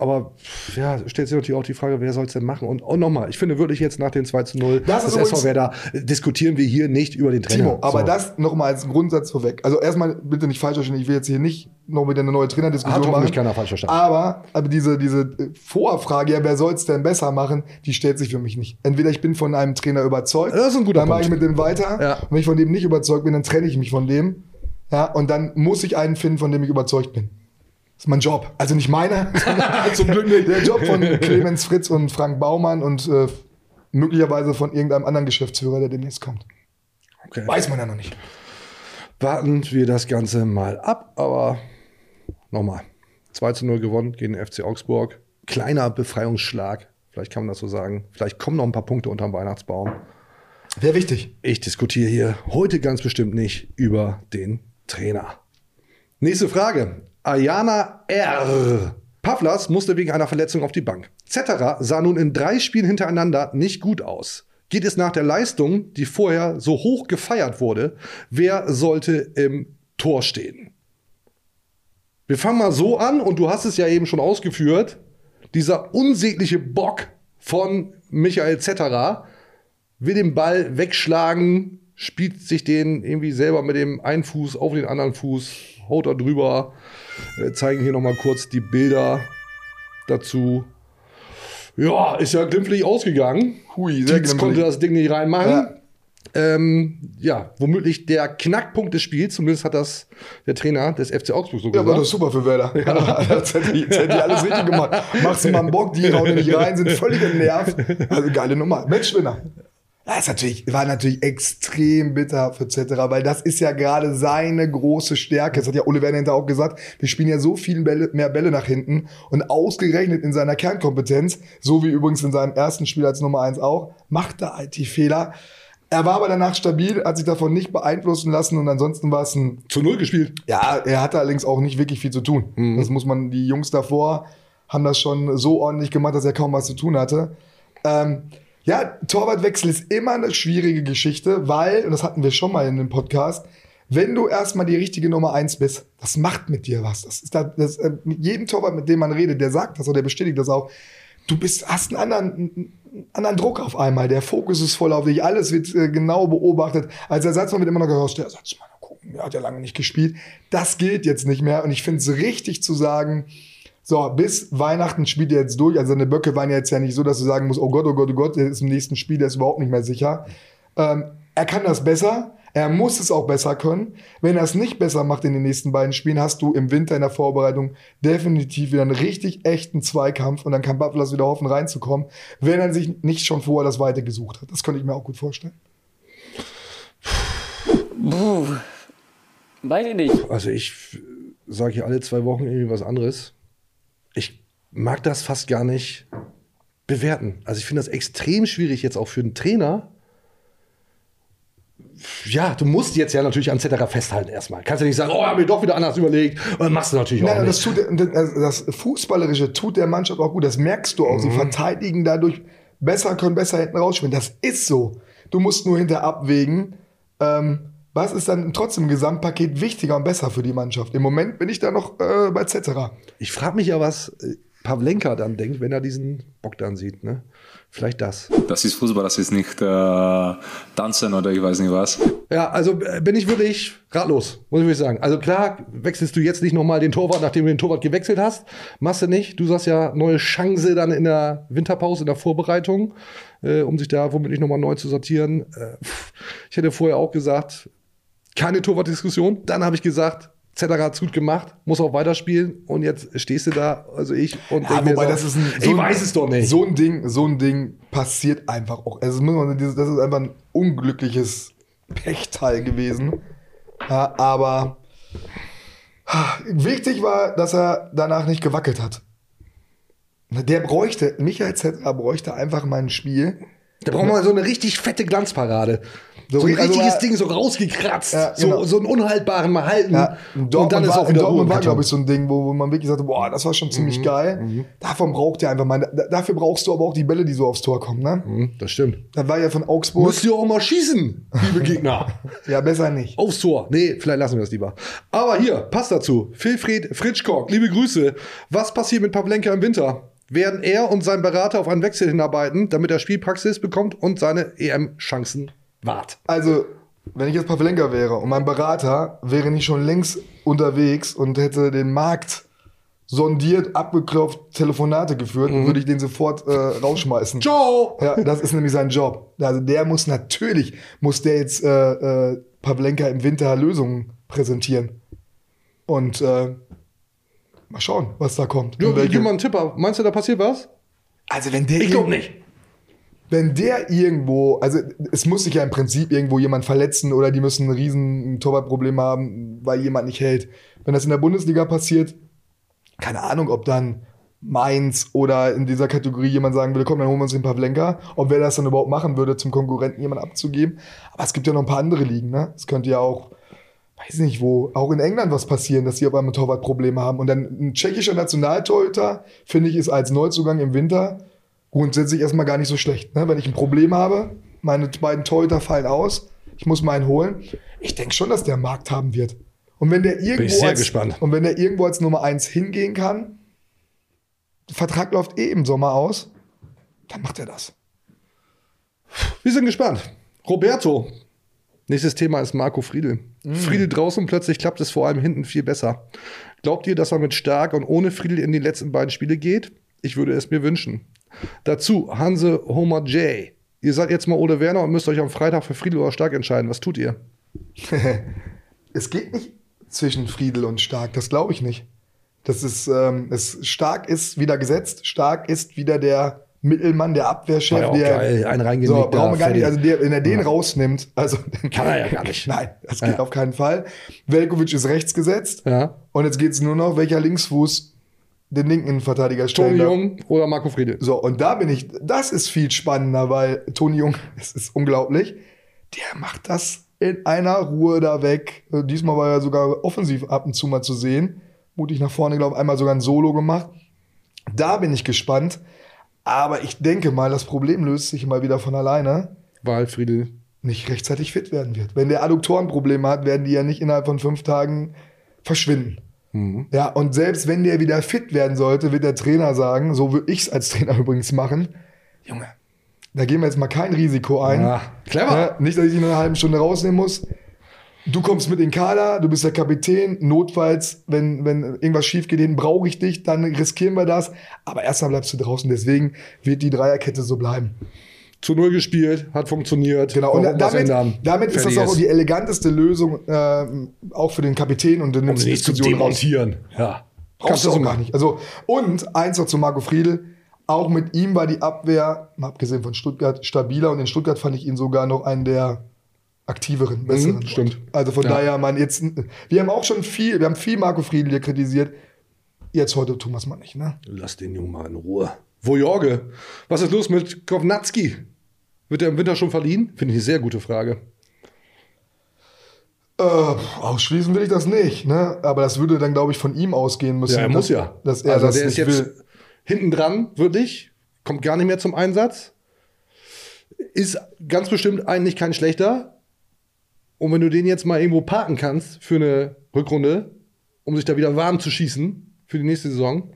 Aber ja, stellt sich natürlich auch die Frage, wer soll es denn machen? Und, und nochmal, ich finde wirklich jetzt nach dem 2 zu 0 Das ist SV Werder äh, diskutieren wir hier nicht über den Trainer. Timo, aber So. das nochmal als Grundsatz vorweg. Also erstmal bitte nicht falsch verstehen, ich will jetzt hier nicht noch wieder eine neue Trainerdiskussion Hat machen. keiner falsch verstanden. Aber, aber diese, diese äh, Vorfrage, ja, wer soll es denn besser machen, die stellt sich für mich nicht. Entweder ich bin von einem Trainer überzeugt, Das ist ein guter dann mache ich mit dem weiter. Ja. Und wenn ich von dem nicht überzeugt bin, dann trenne ich mich von dem. Ja, und dann muss ich einen finden, von dem ich überzeugt bin. Das ist mein Job. Also nicht meiner, (laughs) sondern zum Glück. Der Job von Clemens Fritz und Frank Baumann und äh, möglicherweise von irgendeinem anderen Geschäftsführer, der demnächst kommt. Okay. Weiß man ja noch nicht. Warten wir das Ganze mal ab, aber nochmal. 2 zu 0 gewonnen gegen den FC Augsburg. Kleiner Befreiungsschlag, vielleicht kann man das so sagen. Vielleicht kommen noch ein paar Punkte unterm Weihnachtsbaum. Wäre wichtig. Ich diskutiere hier heute ganz bestimmt nicht über den Trainer. Nächste Frage. Ayana R. Pavlas musste wegen einer Verletzung auf die Bank. Zetterer sah nun in drei Spielen hintereinander nicht gut aus. Geht es nach der Leistung, die vorher so hoch gefeiert wurde, wer sollte im Tor stehen? Wir fangen mal so an und du hast es ja eben schon ausgeführt. Dieser unsägliche Bock von Michael Zetterer will den Ball wegschlagen, spielt sich den irgendwie selber mit dem einen Fuß auf den anderen Fuß, haut da drüber. Wir zeigen hier noch mal kurz die Bilder dazu. Ja, ist ja glimpflich ausgegangen. Hui, sehr Dietz konnte das Ding nicht reinmachen. Ja. Ähm, ja, womöglich der Knackpunkt des Spiels, zumindest hat das der Trainer des FC Augsburg so Ja, gesagt. das ist super für Werder. (laughs) (laughs) das hätte ich, das hätte ich alles richtig gemacht. Machst du mal einen Bock, die hauen nicht rein, sind völlig genervt. Also geile Nummer. Matchwinner. Das natürlich, war natürlich extrem bitter für Zetterer, weil das ist ja gerade seine große Stärke. Das hat ja Ole Werner hinterher auch gesagt. Wir spielen ja so viel Bälle, mehr Bälle nach hinten und ausgerechnet in seiner Kernkompetenz, so wie übrigens in seinem ersten Spiel als Nummer eins auch, macht er halt die Fehler. Er war aber danach stabil, hat sich davon nicht beeinflussen lassen und ansonsten war es ein Zu Null gespielt. ja, er hatte allerdings auch nicht wirklich viel zu tun. Das muss man, die Jungs davor haben das schon so ordentlich gemacht, dass er kaum was zu tun hatte. Ähm, ja, Torwartwechsel ist immer eine schwierige Geschichte, weil, und das hatten wir schon mal in dem Podcast, wenn du erstmal die richtige Nummer eins bist, das macht mit dir was. Das ist da, das, äh, mit jedem Torwart, mit dem man redet, der sagt das oder der bestätigt das auch. Du bist, hast einen anderen, einen anderen Druck auf einmal. Der Fokus ist voll auf dich. Alles wird äh, genau beobachtet. Als Ersatzmann wird immer noch gesagt, der Ersatzmann, gucken, der hat ja lange nicht gespielt. Das gilt jetzt nicht mehr. Und ich finde es richtig zu sagen, so, bis Weihnachten spielt er jetzt durch. Also seine Böcke waren ja jetzt ja nicht so, dass du sagen musst, oh Gott, oh Gott, oh Gott, der ist im nächsten Spiel, der ist überhaupt nicht mehr sicher. Ähm, er kann das besser. Er muss es auch besser können. Wenn er es nicht besser macht in den nächsten beiden Spielen, hast du im Winter in der Vorbereitung definitiv wieder einen richtig echten Zweikampf und dann kann Buffalo wieder hoffen, reinzukommen, wenn er sich nicht schon vorher das Weite gesucht hat. Das könnte ich mir auch gut vorstellen. Puh. Weiß ich nicht. Also ich sage hier alle zwei Wochen irgendwie was anderes. Ich mag das fast gar nicht bewerten. Also ich finde das extrem schwierig jetzt auch für einen Trainer, ja, du musst jetzt ja natürlich an Zetterer festhalten erstmal. Kannst ja nicht sagen, oh, hab mir doch wieder anders überlegt. Und machst du natürlich auch Nein, und nicht. das, tut, das Fußballerische tut der Mannschaft auch gut. Das merkst du auch. Mhm. Sie verteidigen dadurch besser, können besser hinten rausspielen. Das ist so. Du musst nur hinter abwägen, ähm, was ist dann trotzdem im Gesamtpaket wichtiger und besser für die Mannschaft. Im Moment bin ich da noch äh, bei Zetterer. Ich frage mich ja, was äh, Pavlenka dann denkt, wenn er diesen Bogdan sieht. Ne? Vielleicht das. Das ist Fußball, das ist nicht äh, Tanzen oder ich weiß nicht was. Ja, also äh, bin ich wirklich ratlos, muss ich wirklich sagen. Also klar, wechselst du jetzt nicht nochmal den Torwart, nachdem du den Torwart gewechselt hast. Machst du nicht. Du sagst ja, neue Chance dann in der Winterpause, in der Vorbereitung, äh, um sich da womöglich nochmal neu zu sortieren. Äh, ich hätte vorher auch gesagt, keine Torwartdiskussion. Dann habe ich gesagt, Zetterer hat's gut gemacht, muss auch weiterspielen. Und jetzt stehst du da, also ich, und Ja, wobei so, das ist ein, ich ein- weiß es doch nicht. So ein Ding, so ein Ding passiert einfach auch. Also muss man, dieses- das ist einfach ein unglückliches Pechteil gewesen. Ja, aber wichtig war, dass er danach nicht gewackelt hat. Der bräuchte, Michael Zetterer bräuchte einfach mal ein Spiel. Da brauchen wir so eine richtig fette Glanzparade. So, ein also richtiges war- Ding, so rausgekratzt. Ja, genau. so, so einen unhaltbaren mal halten. Ja, und dann ist war, auch wieder Dortmund war, glaube ich, so ein Ding, wo, wo man wirklich sagte, boah, das war schon ziemlich geil. Davon braucht ihr einfach mal. Da, dafür brauchst du aber auch die Bälle, die so aufs Tor kommen, ne? Mhm, Das stimmt. Das war ja von Augsburg. Müsst ihr auch mal schießen, liebe Gegner. (laughs) ja, besser nicht. Aufs Tor. Nee, vielleicht lassen wir das lieber. Aber hier, passt dazu. Wilfried Fritschkock, liebe Grüße. Was passiert mit Pavlenka im Winter? Werden er und sein Berater auf einen Wechsel hinarbeiten, damit er Spielpraxis bekommt und seine EM-Chancen wahrt? Also, wenn ich jetzt Pavlenka wäre und mein Berater wäre nicht schon längst unterwegs und hätte den Markt sondiert, abgeklopft, Telefonate geführt, würde ich den sofort äh, rausschmeißen. Ciao! Ja, das ist nämlich sein Job. Also der muss natürlich, muss der jetzt äh, äh, Pavlenka im Winter Lösungen präsentieren. Und äh, mal schauen, was da kommt. Welche- gib mal einen Tipp ab. Meinst du, da passiert was? also wenn der Ich glaube nicht. Wenn der irgendwo, also es muss sich ja im Prinzip irgendwo jemand verletzen oder die müssen ein riesen Torwartproblem haben, weil jemand nicht hält. Wenn das in der Bundesliga passiert, keine Ahnung, ob dann Mainz oder in dieser Kategorie jemand sagen würde, komm, dann holen wir uns den Pavlenka. Ob wer das dann überhaupt machen würde, zum Konkurrenten jemand abzugeben. Aber es gibt ja noch ein paar andere Ligen, ne? Es könnte ja auch, weiß nicht wo, auch in England was passieren, dass sie auf einmal Torwartprobleme haben. Und dann ein tschechischer Nationaltorhüter, finde ich, ist als Neuzugang im Winter grundsätzlich erstmal gar nicht so schlecht. Ne? Wenn ich ein Problem habe, meine beiden Torhüter fallen aus, ich muss meinen holen. Ich denke schon, dass der Markt haben wird. Und wenn der irgendwo als, und wenn der irgendwo als Nummer eins hingehen kann, der Vertrag läuft eh im Sommer aus, dann macht er das. Wir sind gespannt. Roberto. Nächstes Thema ist Marco Friedel. Friedel draußen, plötzlich klappt es vor allem hinten viel besser. Glaubt ihr, dass man mit Stark und ohne Friedel in die letzten beiden Spiele geht? Ich würde es mir wünschen. Dazu Hanse Homer J. Ihr seid jetzt mal Ole Werner und müsst euch am Freitag für Friedel oder Stark entscheiden. Was tut ihr? (laughs) Es geht nicht zwischen Friedel und Stark, das glaube ich nicht. Das ist, ähm, es, Stark ist wieder gesetzt, Stark ist wieder der Mittelmann, der Abwehrchef, ja der. geil, ein reingenickt so, da, brauchen wir gar nicht, also der, wenn er den rausnimmt, also. Kann er ja gar nicht. (laughs) Nein, das geht Ja. auf keinen Fall. Velkovic ist rechts gesetzt. Ja. Und jetzt geht es nur noch, welcher Linksfuß den linken Innenverteidiger stellen Toni. Jung oder Marco Friedel? So, und da bin ich, das ist viel spannender, weil Toni Jung, (laughs) es ist unglaublich, der macht das in einer Ruhe da weg. Äh, Diesmal war er sogar offensiv ab und zu mal zu sehen. Mutig nach vorne, glaube ich, einmal sogar ein Solo gemacht. Da bin ich gespannt. Aber ich denke mal, das Problem löst sich mal wieder von alleine. Weil Friedel. Nicht rechtzeitig fit werden wird. Wenn der Adduktorenprobleme hat, werden die ja nicht innerhalb von fünf Tagen verschwinden. Ja, und selbst wenn der wieder fit werden sollte, wird der Trainer sagen, so würde ich es als Trainer (laughs) übrigens machen, Junge, da gehen wir jetzt mal kein Risiko ein. Ja, clever. Ja, nicht, dass ich ihn in einer halben Stunde rausnehmen muss. Du kommst mit in den Kader, du bist der Kapitän. Notfalls, wenn, wenn irgendwas schief geht, den brauche ich dich, dann riskieren wir das. Aber erstmal bleibst du draußen. Deswegen wird die Dreierkette so bleiben. Zu Null gespielt, hat funktioniert. Genau, und damit, damit ist das auch die eleganteste Lösung, ähm, auch für den Kapitän und in Um sie nicht zu raus. demontieren. Ja. Brauchst du auch gar nicht. Also, und eins noch zu Marco Friedl. Auch mit ihm war die Abwehr, mal abgesehen von Stuttgart, stabiler. Und in Stuttgart fand ich ihn sogar noch einen der aktiveren, besseren. Mhm, stimmt. Also von Ja. daher, man jetzt, wir haben auch schon viel, wir haben viel Marco Friedl hier kritisiert. Jetzt heute tun wir es mal nicht, ne? Lass den Jungen mal in Ruhe. Wo Jorge? Was ist los mit Kovnatski? Wird er im Winter schon verliehen? Finde ich eine sehr gute Frage. Äh, ausschließen will ich das nicht, ne? Aber das würde dann, glaube ich, von ihm ausgehen müssen. Ja, er muss dass, ja. Dass er also das der ist jetzt will. hinten dran, wirklich, kommt gar nicht mehr zum Einsatz. Ist ganz bestimmt eigentlich kein schlechter. Und wenn du den jetzt mal irgendwo parken kannst für eine Rückrunde, um sich da wieder warm zu schießen für die nächste Saison,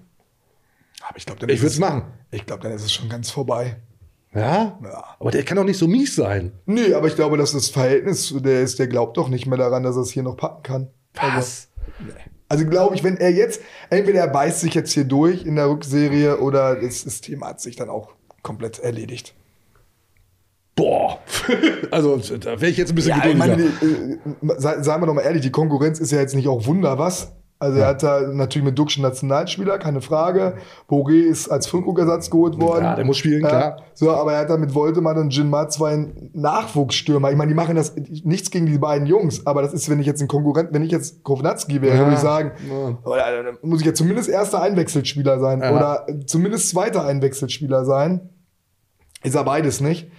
Aber ich glaube, dann ich würde es- machen. Ich glaube, dann ist es schon ganz vorbei. Ja? Ja. Aber der kann doch nicht so mies sein. Nee, aber ich glaube, dass das Verhältnis, der ist, der glaubt doch nicht mehr daran, dass er es hier noch packen kann. Was? Also glaube ich, wenn er jetzt, entweder er beißt sich jetzt hier durch in der Rückserie oder das, das Thema hat sich dann auch komplett erledigt. Boah. (laughs) also, da wäre ich jetzt ein bisschen Ja, ich meine, geduldiger. die, äh, sei- seien wir doch mal ehrlich, die Konkurrenz ist ja jetzt nicht auch Wunder was. Also er hat da natürlich mit Duxch Nationalspieler, keine Frage. Boré ist als Füllkrug-Ersatz geholt worden. Ja, der muss spielen, klar. So, aber er hat da mit Woltemann und Jinma zwei Nachwuchsstürmer. Ich meine, die machen das nichts gegen die beiden Jungs, aber das ist, wenn ich jetzt ein Konkurrent, wenn ich jetzt Kovnatski wäre, Ja. würde ich sagen, Ja. oder, dann muss ich ja zumindest erster Einwechselspieler sein Ja. oder zumindest zweiter Einwechselspieler sein. Ist er beides nicht.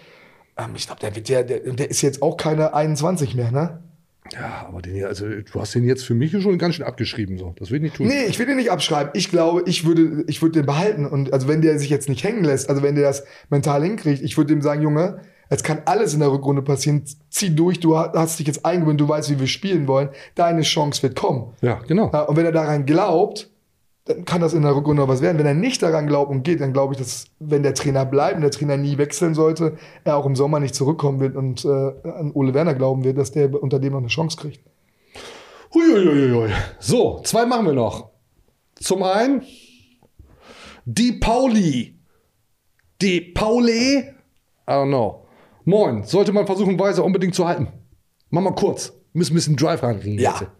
Ähm, ich glaube, der, wird ja- der, der ist jetzt auch keine 21 mehr, ne? Ja, aber den hier, also du hast den jetzt für mich schon ganz schön abgeschrieben. So. Das will ich nicht tun. Nee, ich will den nicht abschreiben. Ich glaube, ich würde, ich würde den behalten. Und also wenn der sich jetzt nicht hängen lässt, also wenn der das mental hinkriegt, ich würde dem sagen, Junge, es kann alles in der Rückrunde passieren. Zieh durch, du hast dich jetzt eingewöhnt, du weißt, wie wir spielen wollen. Deine Chance wird kommen. Ja, genau. Und wenn er daran glaubt, dann kann das in der Rückrunde noch was werden. Wenn er nicht daran glaubt und geht, dann glaube ich, dass wenn der Trainer bleibt und der Trainer nie wechseln sollte, er auch im Sommer nicht zurückkommen wird und äh, an Ole Werner glauben wird, dass der unter dem noch eine Chance kriegt. Huiuiuiui. So, zwei machen wir noch. Zum einen die Pauli. Die Pauli? I don't know. Moin, sollte man versuchen, Weiser unbedingt zu halten. Mach mal kurz. Müssen ein bisschen Drive rankriegen. Ja. jetzt.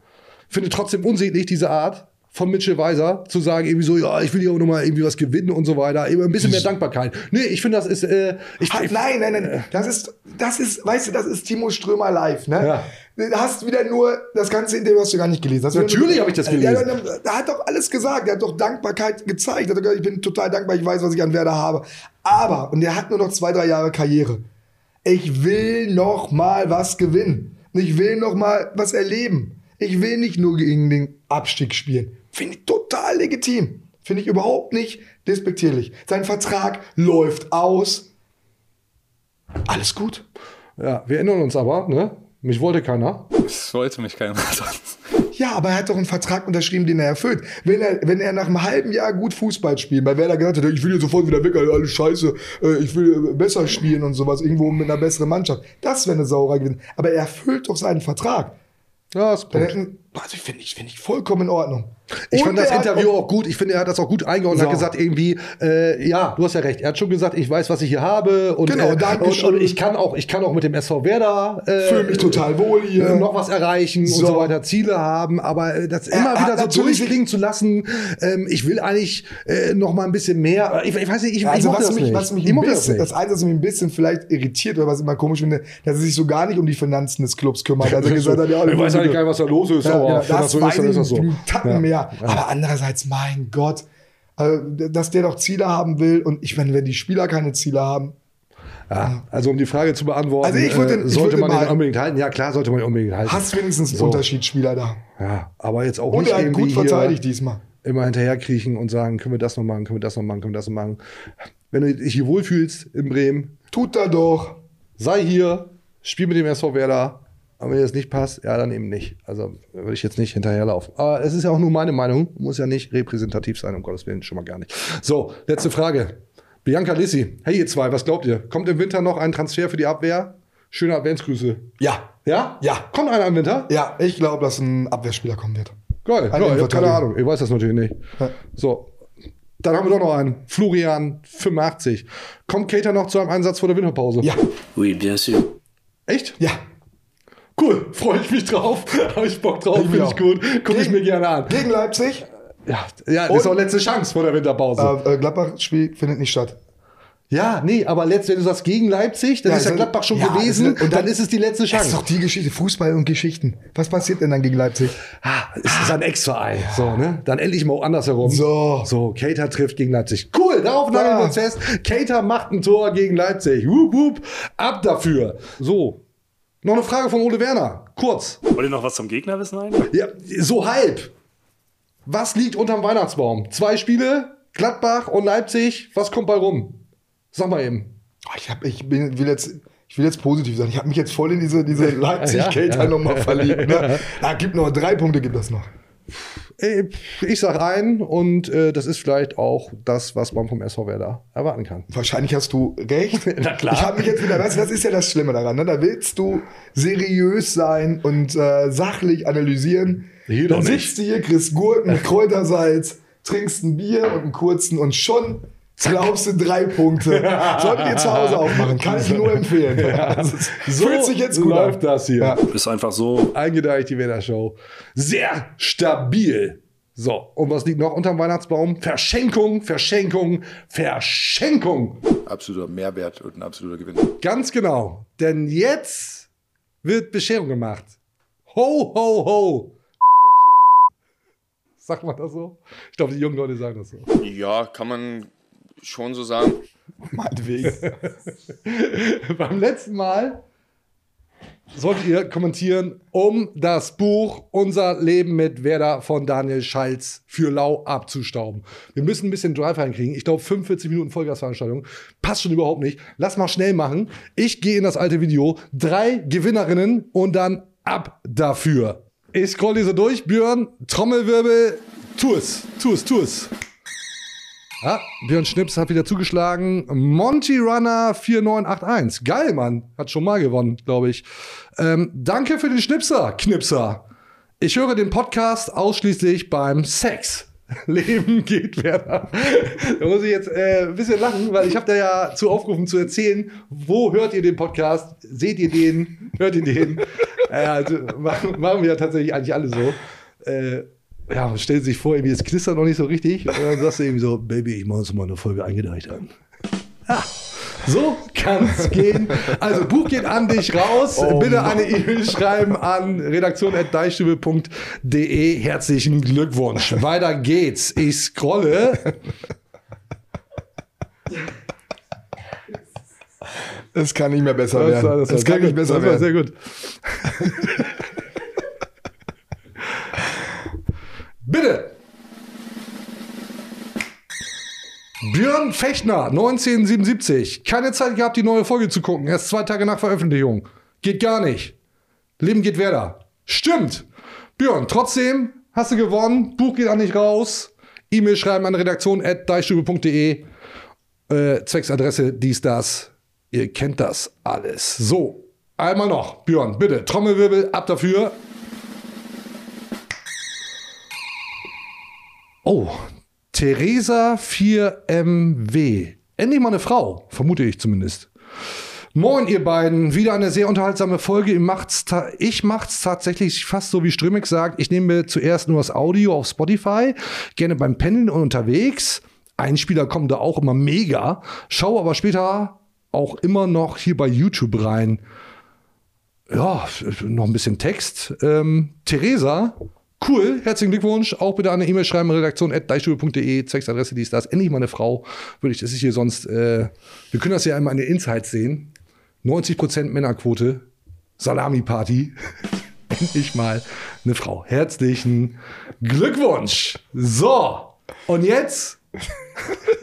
Finde trotzdem unsäglich diese Art von Mitchell Weiser zu sagen, irgendwie so, ja, ich will hier auch nochmal irgendwie was gewinnen und so weiter. Eben ein bisschen mehr Dankbarkeit. Nee, ich finde, das ist, äh, ich, Ha, nein, nein, nein. Das ist, das ist, weißt du, das ist Timo Strömer live, ne? Ja. Du hast wieder nur das ganze Interview hast du gar nicht gelesen. Hast Natürlich habe ich das gelesen. er hat doch alles gesagt. Er hat doch Dankbarkeit gezeigt. Er hat doch gesagt, ich bin total dankbar, ich weiß, was ich an Werder habe. Aber, und er hat nur noch zwei, drei Jahre Karriere. Ich will noch mal was gewinnen. Ich will noch mal was erleben. Ich will nicht nur gegen den Abstieg spielen. Finde ich total legitim. Finde ich überhaupt nicht despektierlich. Sein Vertrag läuft aus. Alles gut. ja, wir erinnern uns aber, ne? Mich wollte keiner. Es wollte mich keiner. Ja, aber er hat doch einen Vertrag unterschrieben, den er erfüllt. Wenn er, wenn er nach einem halben Jahr gut Fußball spielt, weil Werder gesagt hat, ich will hier sofort wieder weg, alles scheiße, äh, ich will äh, besser spielen und sowas, irgendwo mit einer besseren Mannschaft. Das wäre eine Sauerei gewesen. Aber er erfüllt doch seinen Vertrag. Ja, ist Dann also finde ich, finde ich vollkommen in Ordnung. Ich Und fand das er Interview auch gut. Ich finde, er hat das auch gut eingeordnet und So. hat gesagt, irgendwie, äh, ja, du hast ja recht. Er hat schon gesagt, ich weiß, was ich hier habe. Und, Genau, äh, danke und, und ich kann auch, ich kann auch mit dem SV Werder äh, Fühle mich total wohl hier. äh, noch was erreichen So. und so weiter, Ziele haben. Aber äh, das Er immer wieder so durchklingen zu lassen, ähm, ich will eigentlich äh, noch mal ein bisschen mehr. Ich, ich weiß nicht, ich, ich Also mochte was das mich, nicht. was mich ich ein bisschen, das das. Einzige, was mich ein bisschen vielleicht irritiert oder was ich immer komisch finde, dass er sich so gar nicht um die Finanzen des Clubs kümmert. Also gesagt hat, ja, ich weiß eigentlich gar nicht, was da los ist, Ja, genau, wenn das das so weiß ich ist das so. Tacken mehr. Aber andererseits, mein Gott, also, dass der doch Ziele haben will und ich meine, wenn die Spieler keine Ziele haben, Ja, also um die Frage zu beantworten, Also ich würd den- äh, ich sollte den man den unbedingt halten? Ja, klar, sollte man ihn unbedingt halten. hast wenigstens einen So. Unterschiedsspieler da. Ja, aber jetzt auch Und nicht er hat irgendwie gut verteidigt diesmal. immer hinterherkriechen und sagen, können wir das noch machen, können wir das noch machen, können wir das noch machen. Wenn du dich hier wohlfühlst in Bremen, Tut er doch. sei hier, spiel mit dem SV Werder. Aber wenn dir das nicht passt, ja, dann eben nicht. Also würde ich jetzt nicht hinterherlaufen. Aber es ist ja auch nur meine Meinung. Muss ja nicht repräsentativ sein, um Gottes Willen, schon mal gar nicht. So, letzte Frage. Bianca Lissi, hey ihr zwei, was glaubt ihr? Kommt im Winter noch ein Transfer für die Abwehr? Schöne Adventsgrüße. Ja. Ja? Ja. Kommt einer im Winter? Ja, ich glaube, dass ein Abwehrspieler kommen wird. Geil, geil ich keine. Ahnung. Ich weiß das natürlich nicht. Ja. So. Dann haben wir doch noch einen. Florian 85. Kommt Cater noch zu einem Einsatz vor der Winterpause? Ja. Oui, bien sûr. Echt? Ja. Cool. Freue ich mich drauf. (laughs) Habe ich Bock drauf. Finde ich gut. Gucke ich mir gerne an. Gegen Leipzig. Ja, ja das ist auch letzte Chance vor der Winterpause. Äh, äh, Gladbach-Spiel findet nicht statt. ja, nee, aber letzt, wenn du sagst gegen Leipzig, dann Ja, ist ja Gladbach schon ja, gewesen das- und dann, dann- ist es die letzte Das Chance. ist doch die Geschichte, Fußball und Geschichten. Was passiert denn dann gegen Leipzig? Ah, es ist ein Ex-Verein. So, ne? Dann endlich mal andersherum. So. So, Cater trifft gegen Leipzig. Cool, darauf nageln wir uns fest. Cater macht ein Tor gegen Leipzig. Wup, wup. Ab dafür. So. Noch eine Frage von Ole Werner. Kurz. Wollt ihr noch was zum Gegner wissen eigentlich? Ja, so halb. Was liegt unterm Weihnachtsbaum? Zwei Spiele, Gladbach und Leipzig. Was kommt bei rum? Sag mal eben. Oh, Ich, hab, ich bin, will jetzt. Ich will jetzt positiv sein. Ich habe mich jetzt voll in diese, diese Leipzig-Cater (laughs) ja. nochmal verliebt. Ne? (laughs) Ja, gibt noch drei Punkte, gibt das noch. Äh, Ich sag ein und äh, das ist vielleicht auch das, was man vom SV Werder erwarten kann. Wahrscheinlich hast du recht. (laughs) Na klar. Ich habe mich jetzt wieder, weißt du, das ist ja das Schlimme daran. Ne? Da willst du seriös sein und äh, sachlich analysieren. Hier Dann doch nicht. sitzt du hier, kriegst Gurken mit (laughs) Kräutersalz, trinkst ein Bier und einen kurzen und schon glaubst du drei Punkte. (laughs) Solltet ihr zu Hause aufmachen, kann ich nur empfehlen. (laughs) Also, es fühlt sich jetzt gut läuft an. das hier. Ja. Ist einfach so. Eingedeicht die Werder Show. Sehr stabil. So, und was liegt noch unterm Weihnachtsbaum? Verschenkung, Verschenkung, Verschenkung. Absoluter Mehrwert und ein absoluter Gewinn. Ganz genau. Denn jetzt wird Bescherung gemacht. Ho, ho, ho. Sagt man das so? Ich glaube, die jungen Leute sagen das so. Ja, kann man schon so sagen. Meinetwegen. (laughs) Beim letzten Mal solltet ihr kommentieren, um das Buch Unser Leben mit Werder von Daniel Schalz für Lau abzustauben. Wir müssen ein bisschen Drive reinkriegen. Ich glaube, 45 Minuten Vollgasveranstaltung. Passt schon überhaupt nicht. Lass mal schnell machen. Ich gehe in das alte Video. Drei Gewinnerinnen und dann ab dafür. Ich scroll diese durch. Björn, Trommelwirbel. Tu es, tu es, tu es. Ja, Björn Schnips hat wieder zugeschlagen. Monty Runner 4981. Geil, Mann. Hat schon mal gewonnen, glaube ich. Ähm, danke für den Schnipser, Knipser. Ich höre den Podcast ausschließlich beim Sex. (laughs) Leben geht Werder. (laughs) Da muss ich jetzt äh, ein bisschen lachen, weil ich habe da ja zu aufgerufen zu erzählen, wo hört ihr den Podcast? Seht ihr den? Hört ihr den? (laughs) äh, also, machen, machen wir ja tatsächlich eigentlich alle so. Äh, ja, stellt sich vor, irgendwie, es knistert noch nicht so richtig. Und dann sagst du irgendwie so, Baby, ich mache uns mal eine Folge eingedeicht an. Ja, so kann's (laughs) gehen. Also, Buch geht an dich raus. Bitte eine E-Mail schreiben an redaktion.deichstube.de. Herzlichen Glückwunsch. Weiter geht's. Ich scrolle. Es kann nicht mehr besser Das werden. es kann nicht besser Das werden. sehr gut. (laughs) Bitte. Björn Fechner, 1977. Keine Zeit gehabt, die neue Folge zu gucken. Erst zwei Tage nach Veröffentlichung. Geht gar nicht. Leben geht Werder. Stimmt. Björn, trotzdem hast du gewonnen. Buch geht an dich raus. E-Mail schreiben an redaktion.deichstube.de. Äh, Zwecksadresse, dies, das. Ihr kennt das alles. So, einmal noch. Björn, bitte. Trommelwirbel, ab dafür. Oh, Theresa 4MW. Endlich mal eine Frau, vermute ich zumindest. Moin, ihr beiden. Wieder eine sehr unterhaltsame Folge. Ich macht's, ich macht's tatsächlich fast so, wie Strömig sagt. Ich nehme zuerst nur das Audio auf Spotify, gerne beim Pendeln und unterwegs. Einspieler kommen da auch immer mega. Schaue aber später auch immer noch hier bei YouTube rein. Ja, noch ein bisschen Text. Ähm, Theresa, cool, herzlichen Glückwunsch. Auch bitte eine E-Mail schreiben, redaktion.deichstube.de, Textadresse, die ist das. Endlich mal eine Frau. Würde ich, das ist hier sonst, äh, wir können das ja einmal in den Insights sehen. 90% Männerquote, Salami-Party. (laughs) Endlich mal eine Frau. Herzlichen Glückwunsch. So, und jetzt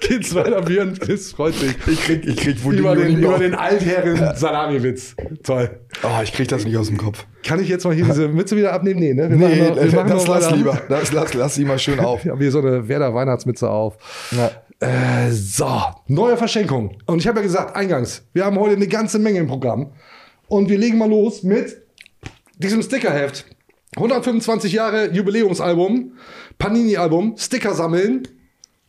geht's weiter. Björn, das freut mich. Ich krieg, ich krieg wohl Über den, über den altherren Salami-Witz. Toll. Oh, ich krieg das nicht aus dem Kopf. Kann ich jetzt mal hier diese Mütze wieder abnehmen? Nee, ne? Wir Nee, noch- wir das noch lass weiter. lieber. Das, lass, lass sie mal schön auf. Ich habe hier so eine Werder Weihnachtsmütze auf. Äh, so, neue Verschenking. Und ich habe ja gesagt, eingangs, wir haben heute eine ganze Menge im Programm. Und wir legen mal los mit diesem Stickerheft. 125 Jahre Jubiläumsalbum, Panini-Album, Sticker sammeln.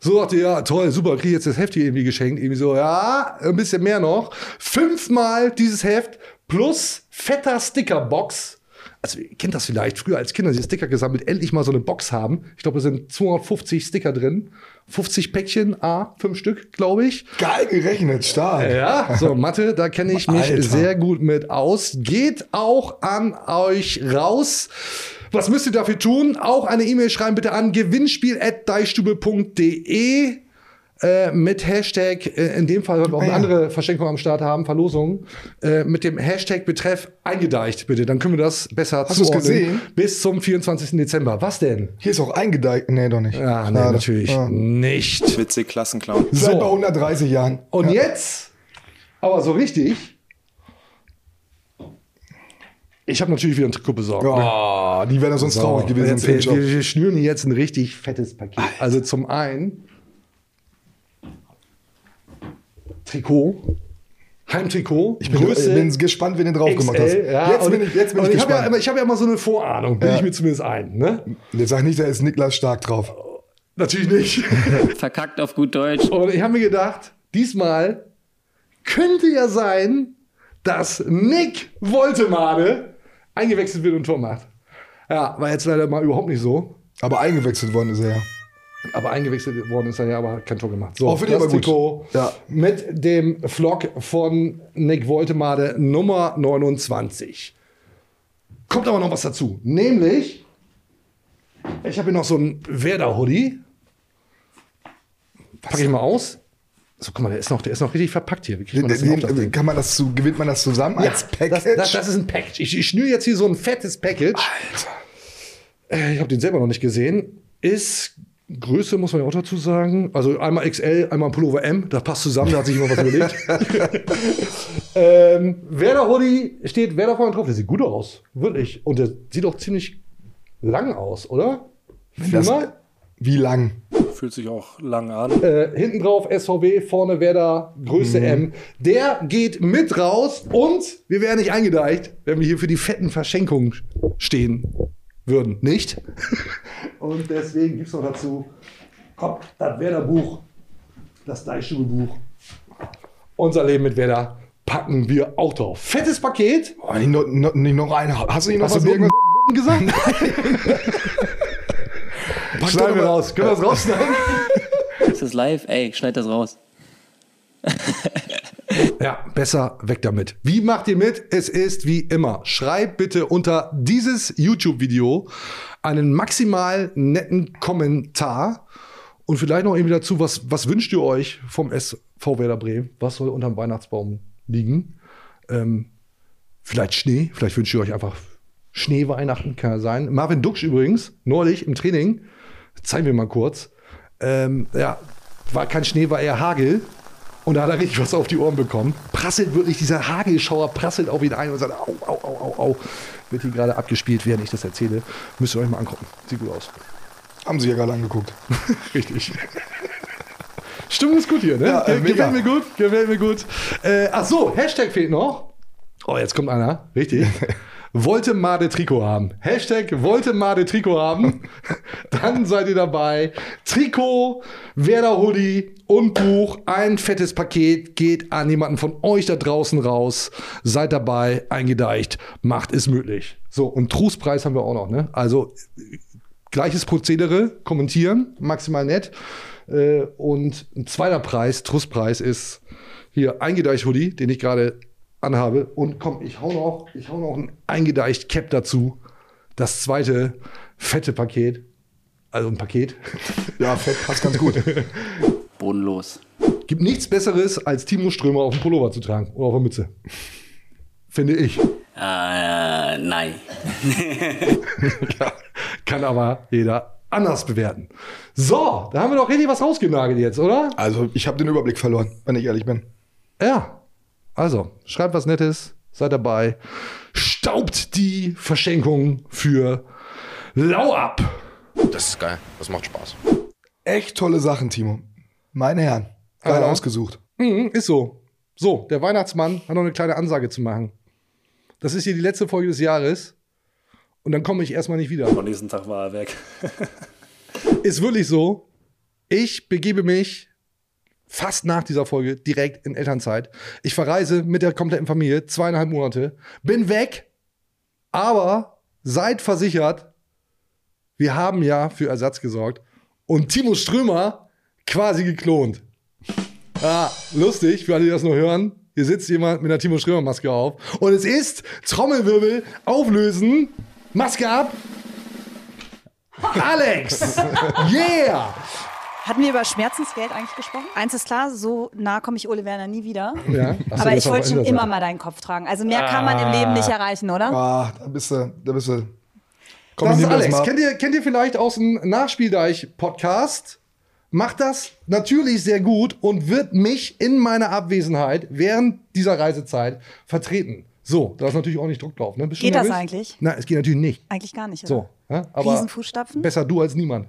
So dachte ich, ja, toll, super, kriege ich jetzt das Heft hier irgendwie geschenkt. Irgendwie so, ja, ein bisschen mehr noch. Fünfmal dieses Heft plus fetter Stickerbox. Also, ihr kennt das vielleicht, früher als Kinder, die Sticker gesammelt, endlich mal so eine Box haben. Ich glaube, da sind 250 Sticker drin. 50 Päckchen, A, fünf Stück, glaube ich. Geil gerechnet, stark. Ja, so Mathe, da kenne ich mich Alter. sehr gut mit aus. Geht auch an euch raus. Was müsst ihr dafür tun? Auch eine E-Mail schreiben bitte an gewinnspiel.deichstube.de. äh, mit Hashtag, äh, in dem Fall, weil wir auch Ah, eine ja. andere Verschenkung am Start haben, Verlosung, äh, mit dem Hashtag Betreff eingedeicht, bitte. Dann können wir das besser Hast zuordnen. gesehen? Bis zum 24. Dezember. Was denn? Hier ist auch eingedeicht. Nee, doch nicht. Ja, nee, Schade. natürlich Ja. nicht. Witzig, Klassenclown. Seit bei So. 130 Jahren. Und ja. jetzt, aber so richtig. Ich habe natürlich wieder ein Trikot besorgt. ne? Oh, die wären sonst traurig gewesen im Jetzt, wir, wir, wir schnüren hier jetzt ein richtig fettes Paket. Also zum einen Trikot, Heimtrikot, Ich bin, ich bin gespannt, wen du drauf gemacht hast. XL, ja, jetzt und- bin ich, jetzt bin und ich ich habe ja, gespannt. immer- ich hab ja immer so eine Vorahnung, bin Ja. ich mir zumindest ein. Ne? Jetzt sag nicht, da ist Niklas Stark drauf. Natürlich nicht. (laughs) Verkackt auf gut Deutsch. Und ich habe mir gedacht, diesmal könnte ja sein, dass Nick Woltemade eingewechselt wird und Tor macht. Ja, war jetzt leider mal überhaupt nicht so. Aber eingewechselt worden ist er ja. Aber eingewechselt worden ist er ja, aber hat kein Tor gemacht. So, finde ich das. Trikot Ja. mit dem Vlog von Nick Woltemade Nummer 29. Kommt aber noch was dazu. Nämlich, ich habe hier noch so ein Werder-Hoodie. Packe ich mal aus. So, guck mal, der ist noch, der ist noch richtig verpackt hier. Wie man das Den, Ding? kann man das zu, gewinnt man das zusammen als Ja, Package? Das, das, das ist ein Package. Ich, ich schnüre jetzt hier so ein fettes Package. Alter. Ich habe den selber noch nicht gesehen. Ist Größe, muss man ja auch dazu sagen. Also einmal XL, einmal Pullover M. Das passt zusammen, da hat sich jemand was überlegt. (laughs) ähm, Werder Hoodie steht Werder vorne drauf. Der sieht gut aus. Wirklich. Und der sieht auch ziemlich lang aus, oder? Das-. Wie lang? Fühlt sich auch lang an. Äh, hinten drauf SVW, vorne Werder, Größe Mhm. M. Der geht mit raus und wir wären nicht eingedeicht, wenn wir hier für die fetten Verschenkungen stehen würden. Nicht? (laughs) Und deswegen gibt es noch dazu, komm, das Werder-Buch, das Deichstube-Buch. Unser Leben mit Werder packen wir auch drauf. Fettes Paket. Oh, nicht, noch, noch, nicht noch eine. Hast du nicht noch Hast was irgendwas? (laughs) Gesagt? (laughs) Pack Schneiden wir raus. Können wir das rausschneiden? (laughs) Ist das live? Ey, schneid das raus. (laughs) Ja, besser weg damit. Wie macht ihr mit? Es ist wie immer. Schreibt bitte unter dieses YouTube-Video einen maximal netten Kommentar und vielleicht noch irgendwie dazu, was, was wünscht ihr euch vom SV Werder Bremen? Was soll unterm Weihnachtsbaum liegen? Ähm, vielleicht Schnee, vielleicht wünscht ihr euch einfach Schneeweihnachten, kann ja sein. Marvin Duksch übrigens, neulich im Training, zeigen wir mal kurz, ähm, ja, war kein Schnee, war eher Hagel. Und da hat er richtig was auf die Ohren bekommen. Prasselt wirklich, dieser Hagelschauer prasselt auf ihn ein und sagt, au, au, au, au, au. Wird hier gerade abgespielt, während ich das erzähle. Müsst ihr euch mal angucken. Sieht gut aus. Haben sie ja gerade angeguckt. (laughs) Richtig. Stimmung ist gut hier, ne? Ja, äh, gefällt mir gut, gefällt mir gut. Äh, ach so, Hashtag fehlt noch. Oh, jetzt kommt einer. Richtig. (laughs) Wollte Made Trikot haben. Hashtag wollte Made Trikot haben. (laughs) Dann seid ihr dabei. Trikot, Werder Hoodie und Buch. Ein fettes Paket geht an jemanden von euch da draußen raus. Seid dabei, eingedeicht. Macht es möglich. So, und Trustpreis haben wir auch noch, ne? Also, gleiches Prozedere, kommentieren, maximal nett. Äh, und ein zweiter Preis, Trustpreis, ist hier eingedeicht Hoodie, den ich gerade anhabe. Und komm, ich hau noch, ich hau noch ein eingedeicht Cap dazu. Das zweite fette Paket. Also ein Paket. (laughs) Ja, fett passt ganz gut. (laughs) Bodenlos. Gibt nichts Besseres, als Timo Strömer auf dem Pullover zu tragen oder auf der Mütze. Finde ich. Äh, nein. (laughs) ja, kann aber jeder anders bewerten. So, da haben wir doch richtig was rausgenagelt jetzt, oder? Also, ich habe den Überblick verloren, wenn ich ehrlich bin. Ja. Also, schreibt was Nettes, seid dabei. Staubt die Verschenkung für Lau ab. Das ist geil. Das macht Spaß. Echt tolle Sachen, Timo. Meine Herren. Geil Aha. ausgesucht. Mhm, ist so. So, der Weihnachtsmann hat noch eine kleine Ansage zu machen. Das ist hier die letzte Folge des Jahres. Und dann komme ich erstmal nicht wieder. Am nächsten Tag war er weg. Ist wirklich so. Ich begebe mich fast nach dieser Folge direkt in Elternzeit. Ich verreise mit der kompletten Familie, zweieinhalb Monate, bin weg, aber seid versichert, wir haben ja für Ersatz gesorgt und Timo Strömer quasi geklont. Ah, lustig, für alle, die das nur hören. Hier sitzt jemand mit einer Timo Strömer Maske auf und es ist Trommelwirbel auflösen, Maske ab. (laughs) Alex! Yeah! Hatten wir über Schmerzensgeld eigentlich gesprochen? Eins ist klar, so nah komme ich Ole Werner nie wieder. Ja? Ach Aber das ich wollte schon immer mal deinen Kopf tragen. Also mehr kann man im Leben nicht erreichen, oder? Ah, da bist du, da bist du. Komm, Das ist Alex. Kennt ihr, kennt ihr vielleicht aus dem Nachspieldeich-Podcast? Macht das natürlich sehr gut und wird mich in meiner Abwesenheit während dieser Reisezeit vertreten. So, da ist natürlich auch nicht Druck drauf. Ne? Bist du Geht das nervös? eigentlich? Nein, es geht natürlich nicht. Eigentlich gar nicht, oder? So, ja, aber Riesenfußstapfen? besser du als niemand.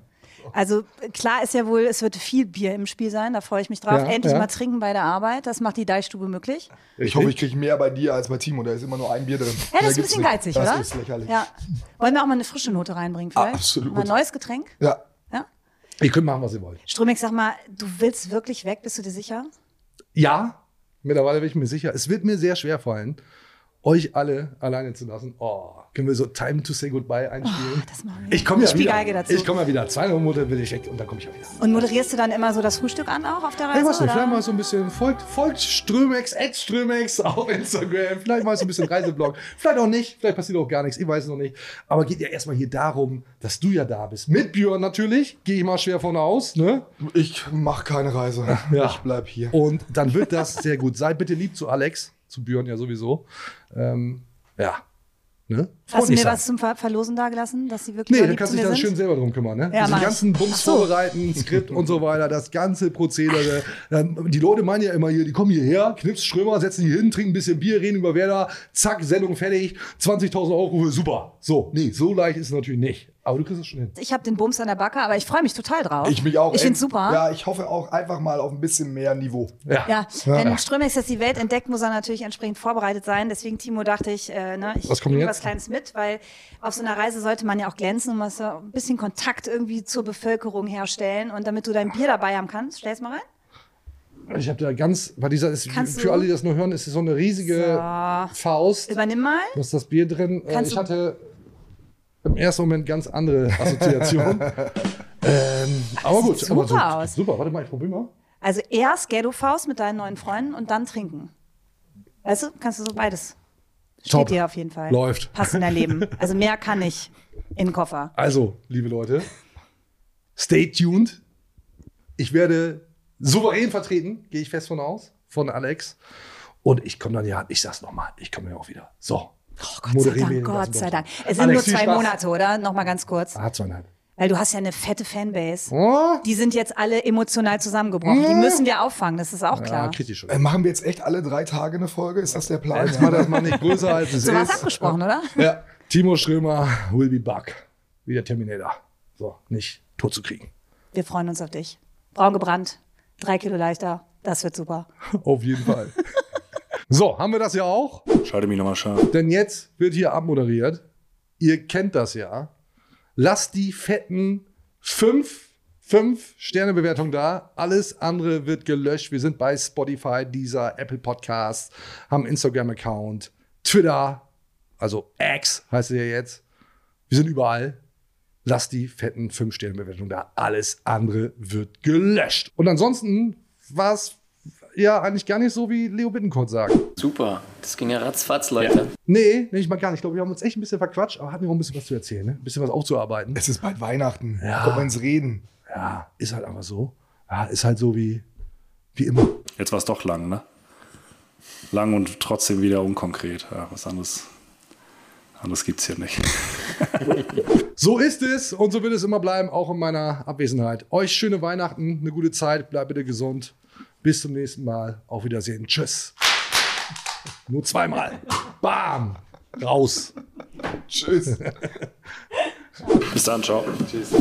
Also klar ist ja wohl, es wird viel Bier im Spiel sein, da freue ich mich drauf. Ja, Endlich ja. mal trinken bei der Arbeit, das macht die Deichstube möglich. Ich hoffe, ich kriege mehr bei dir als bei Timo. Da ist immer nur ein Bier drin. Ja, das Mehr ist ein bisschen nicht. geizig, das oder? ist lächerlich. Ja. Wollen wir auch mal eine frische Note reinbringen vielleicht? Ah, absolut. Mal ein neues Getränk? Ja. Ja. Ihr könnt machen, was ihr wollt. Strömig, sag mal, du willst wirklich weg, bist du dir sicher? Ja, mittlerweile bin ich mir sicher. Es wird mir sehr schwer fallen, euch alle alleine zu lassen. Oh, können wir so Time to Say Goodbye einspielen? das machen wir. ich komme ja Ich spiel wieder. Geige dazu. Ich komme ja wieder. Zwei Monate bin ich weg und dann komme ich ja wieder. Und moderierst du dann immer so das Frühstück an auch auf der Reise? Ich weiß nicht, oder? vielleicht mal so ein bisschen, folgt, folgt Strömex, at Strömex auf Instagram, vielleicht mal so ein bisschen Reiseblog, vielleicht auch nicht, vielleicht passiert auch gar nichts, ich weiß es noch nicht. Aber geht ja erstmal hier darum, dass du ja da bist. Mit Björn natürlich, gehe ich mal schwer von aus, ne? Ich mache keine Reise. Ja. Ich bleib hier. Und dann wird das sehr gut. Seid bitte lieb zu Alex, zu Björn ja sowieso. Ähm, ja. Ne? Hast du mir sein. was zum Ver Verlosen da gelassen, dass sie wirklich Nee, dann kannst du dich dann sind? schön selber drum kümmern. Ne? Ja, mach ich. ganzen Bums so. vorbereiten, Skript und so weiter, das ganze Prozedere. Ähm, Die Leute meinen ja immer hier, die kommen hierher, Knips, Strömer, setzen die hin, trinken ein bisschen Bier, reden über Werder, zack, Sendung fertig, 20.000 Euro, super. So, nee, so leicht ist es natürlich nicht. Aber du kriegst es schon hin. Ich habe den Bums an der Backe, aber ich freue mich total drauf. Ich mich auch. Ich finde super. Ja, ich hoffe auch einfach mal auf ein bisschen mehr Niveau. Ja, wenn Strömex jetzt die Welt entdeckt, muss er natürlich entsprechend vorbereitet sein. Deswegen, Timo, dachte ich, äh, ne, ich Was kommt bringe jetzt? was Kleines mit, weil auf so einer Reise sollte man ja auch glänzen und was, so ein bisschen Kontakt irgendwie zur Bevölkerung herstellen. Und damit du dein Bier dabei haben kannst, stell's mal rein. Ich habe da ganz, weil dieser ist, Kannst für du- alle, die das nur hören, ist es so eine riesige Faust. Übernimm mal. Da ist das Bier drin. Äh, Kannst ich du- hatte im ersten Moment ganz andere (laughs) Assoziationen. ähm, aber gut, sieht aber super so, aus. super. Warte mal, ich probiere mal. Also erst Ghetto-Faust mit deinen neuen Freunden und dann trinken. Weißt du, kannst du so beides. Steht Top. dir auf jeden Fall. Läuft. Passt in dein Leben. Also mehr kann ich in den Koffer. Also, liebe Leute, stay tuned. Ich werde souverän vertreten, gehe ich fest von aus, von Alex. Und ich komme dann ja, ich sag's nochmal, ich komme ja auch wieder. So. Oh, Gott sei Dank, Gott sei Dank. Es sind Alex, nur zwei Spaß. Monate, oder? Nochmal ganz kurz. Ah, zweieinhalb. Weil du hast ja eine fette Fanbase. Oh. Die sind jetzt alle emotional zusammengebrochen. Die Oh. müssen wir auffangen, das ist auch klar. kritisch. Äh, machen wir jetzt echt alle drei Tage eine Folge? Ist das der Plan? Jetzt mal das mal nicht größer als es so was ist. abgesprochen, oder? Ja. Timo Strömer will be back. Wie der Terminator. So, nicht tot zu kriegen. Wir freuen uns auf dich. Braun gebrannt, drei Kilo leichter. Das wird super. Auf jeden Fall. (laughs) so, haben wir das ja auch? Schalte mich nochmal scharf. Denn jetzt wird hier abmoderiert. Ihr kennt das ja. Lasst die fetten fünf, fünf Sterne-Bewertungen da. Alles andere wird gelöscht. Wir sind bei Spotify, dieser Apple Podcast, haben Instagram-Account, Twitter, also X heißt es ja jetzt. Wir sind überall. Lasst die fetten fünf Sterne-Bewertungen da. Alles andere wird gelöscht. Und ansonsten war es ja eigentlich gar nicht so, wie Leo Bittencourt sagt. Super. Das ging ja ratzfatz, Leute. Nee, nicht mal gar nicht. Ich glaube, wir haben uns echt ein bisschen verquatscht, aber hatten wir auch ein bisschen was zu erzählen, ne? Ein bisschen was aufzuarbeiten. Es ist bald Weihnachten. Ja. Kommt man ins Reden. Ja, ist halt einfach so. Ja, ist halt so wie, wie immer. Jetzt war es doch lang, ne? Lang und trotzdem wieder unkonkret. Ja, was anderes, anderes gibt es hier nicht. (laughs) (laughs) So ist es und so wird es immer bleiben, auch in meiner Abwesenheit. Euch schöne Weihnachten, eine gute Zeit, bleibt bitte gesund. Bis zum nächsten Mal. Auf Wiedersehen. Tschüss. Nur zweimal. Bam. Raus. Tschüss. (laughs) Bis dann, ciao. Tschüss.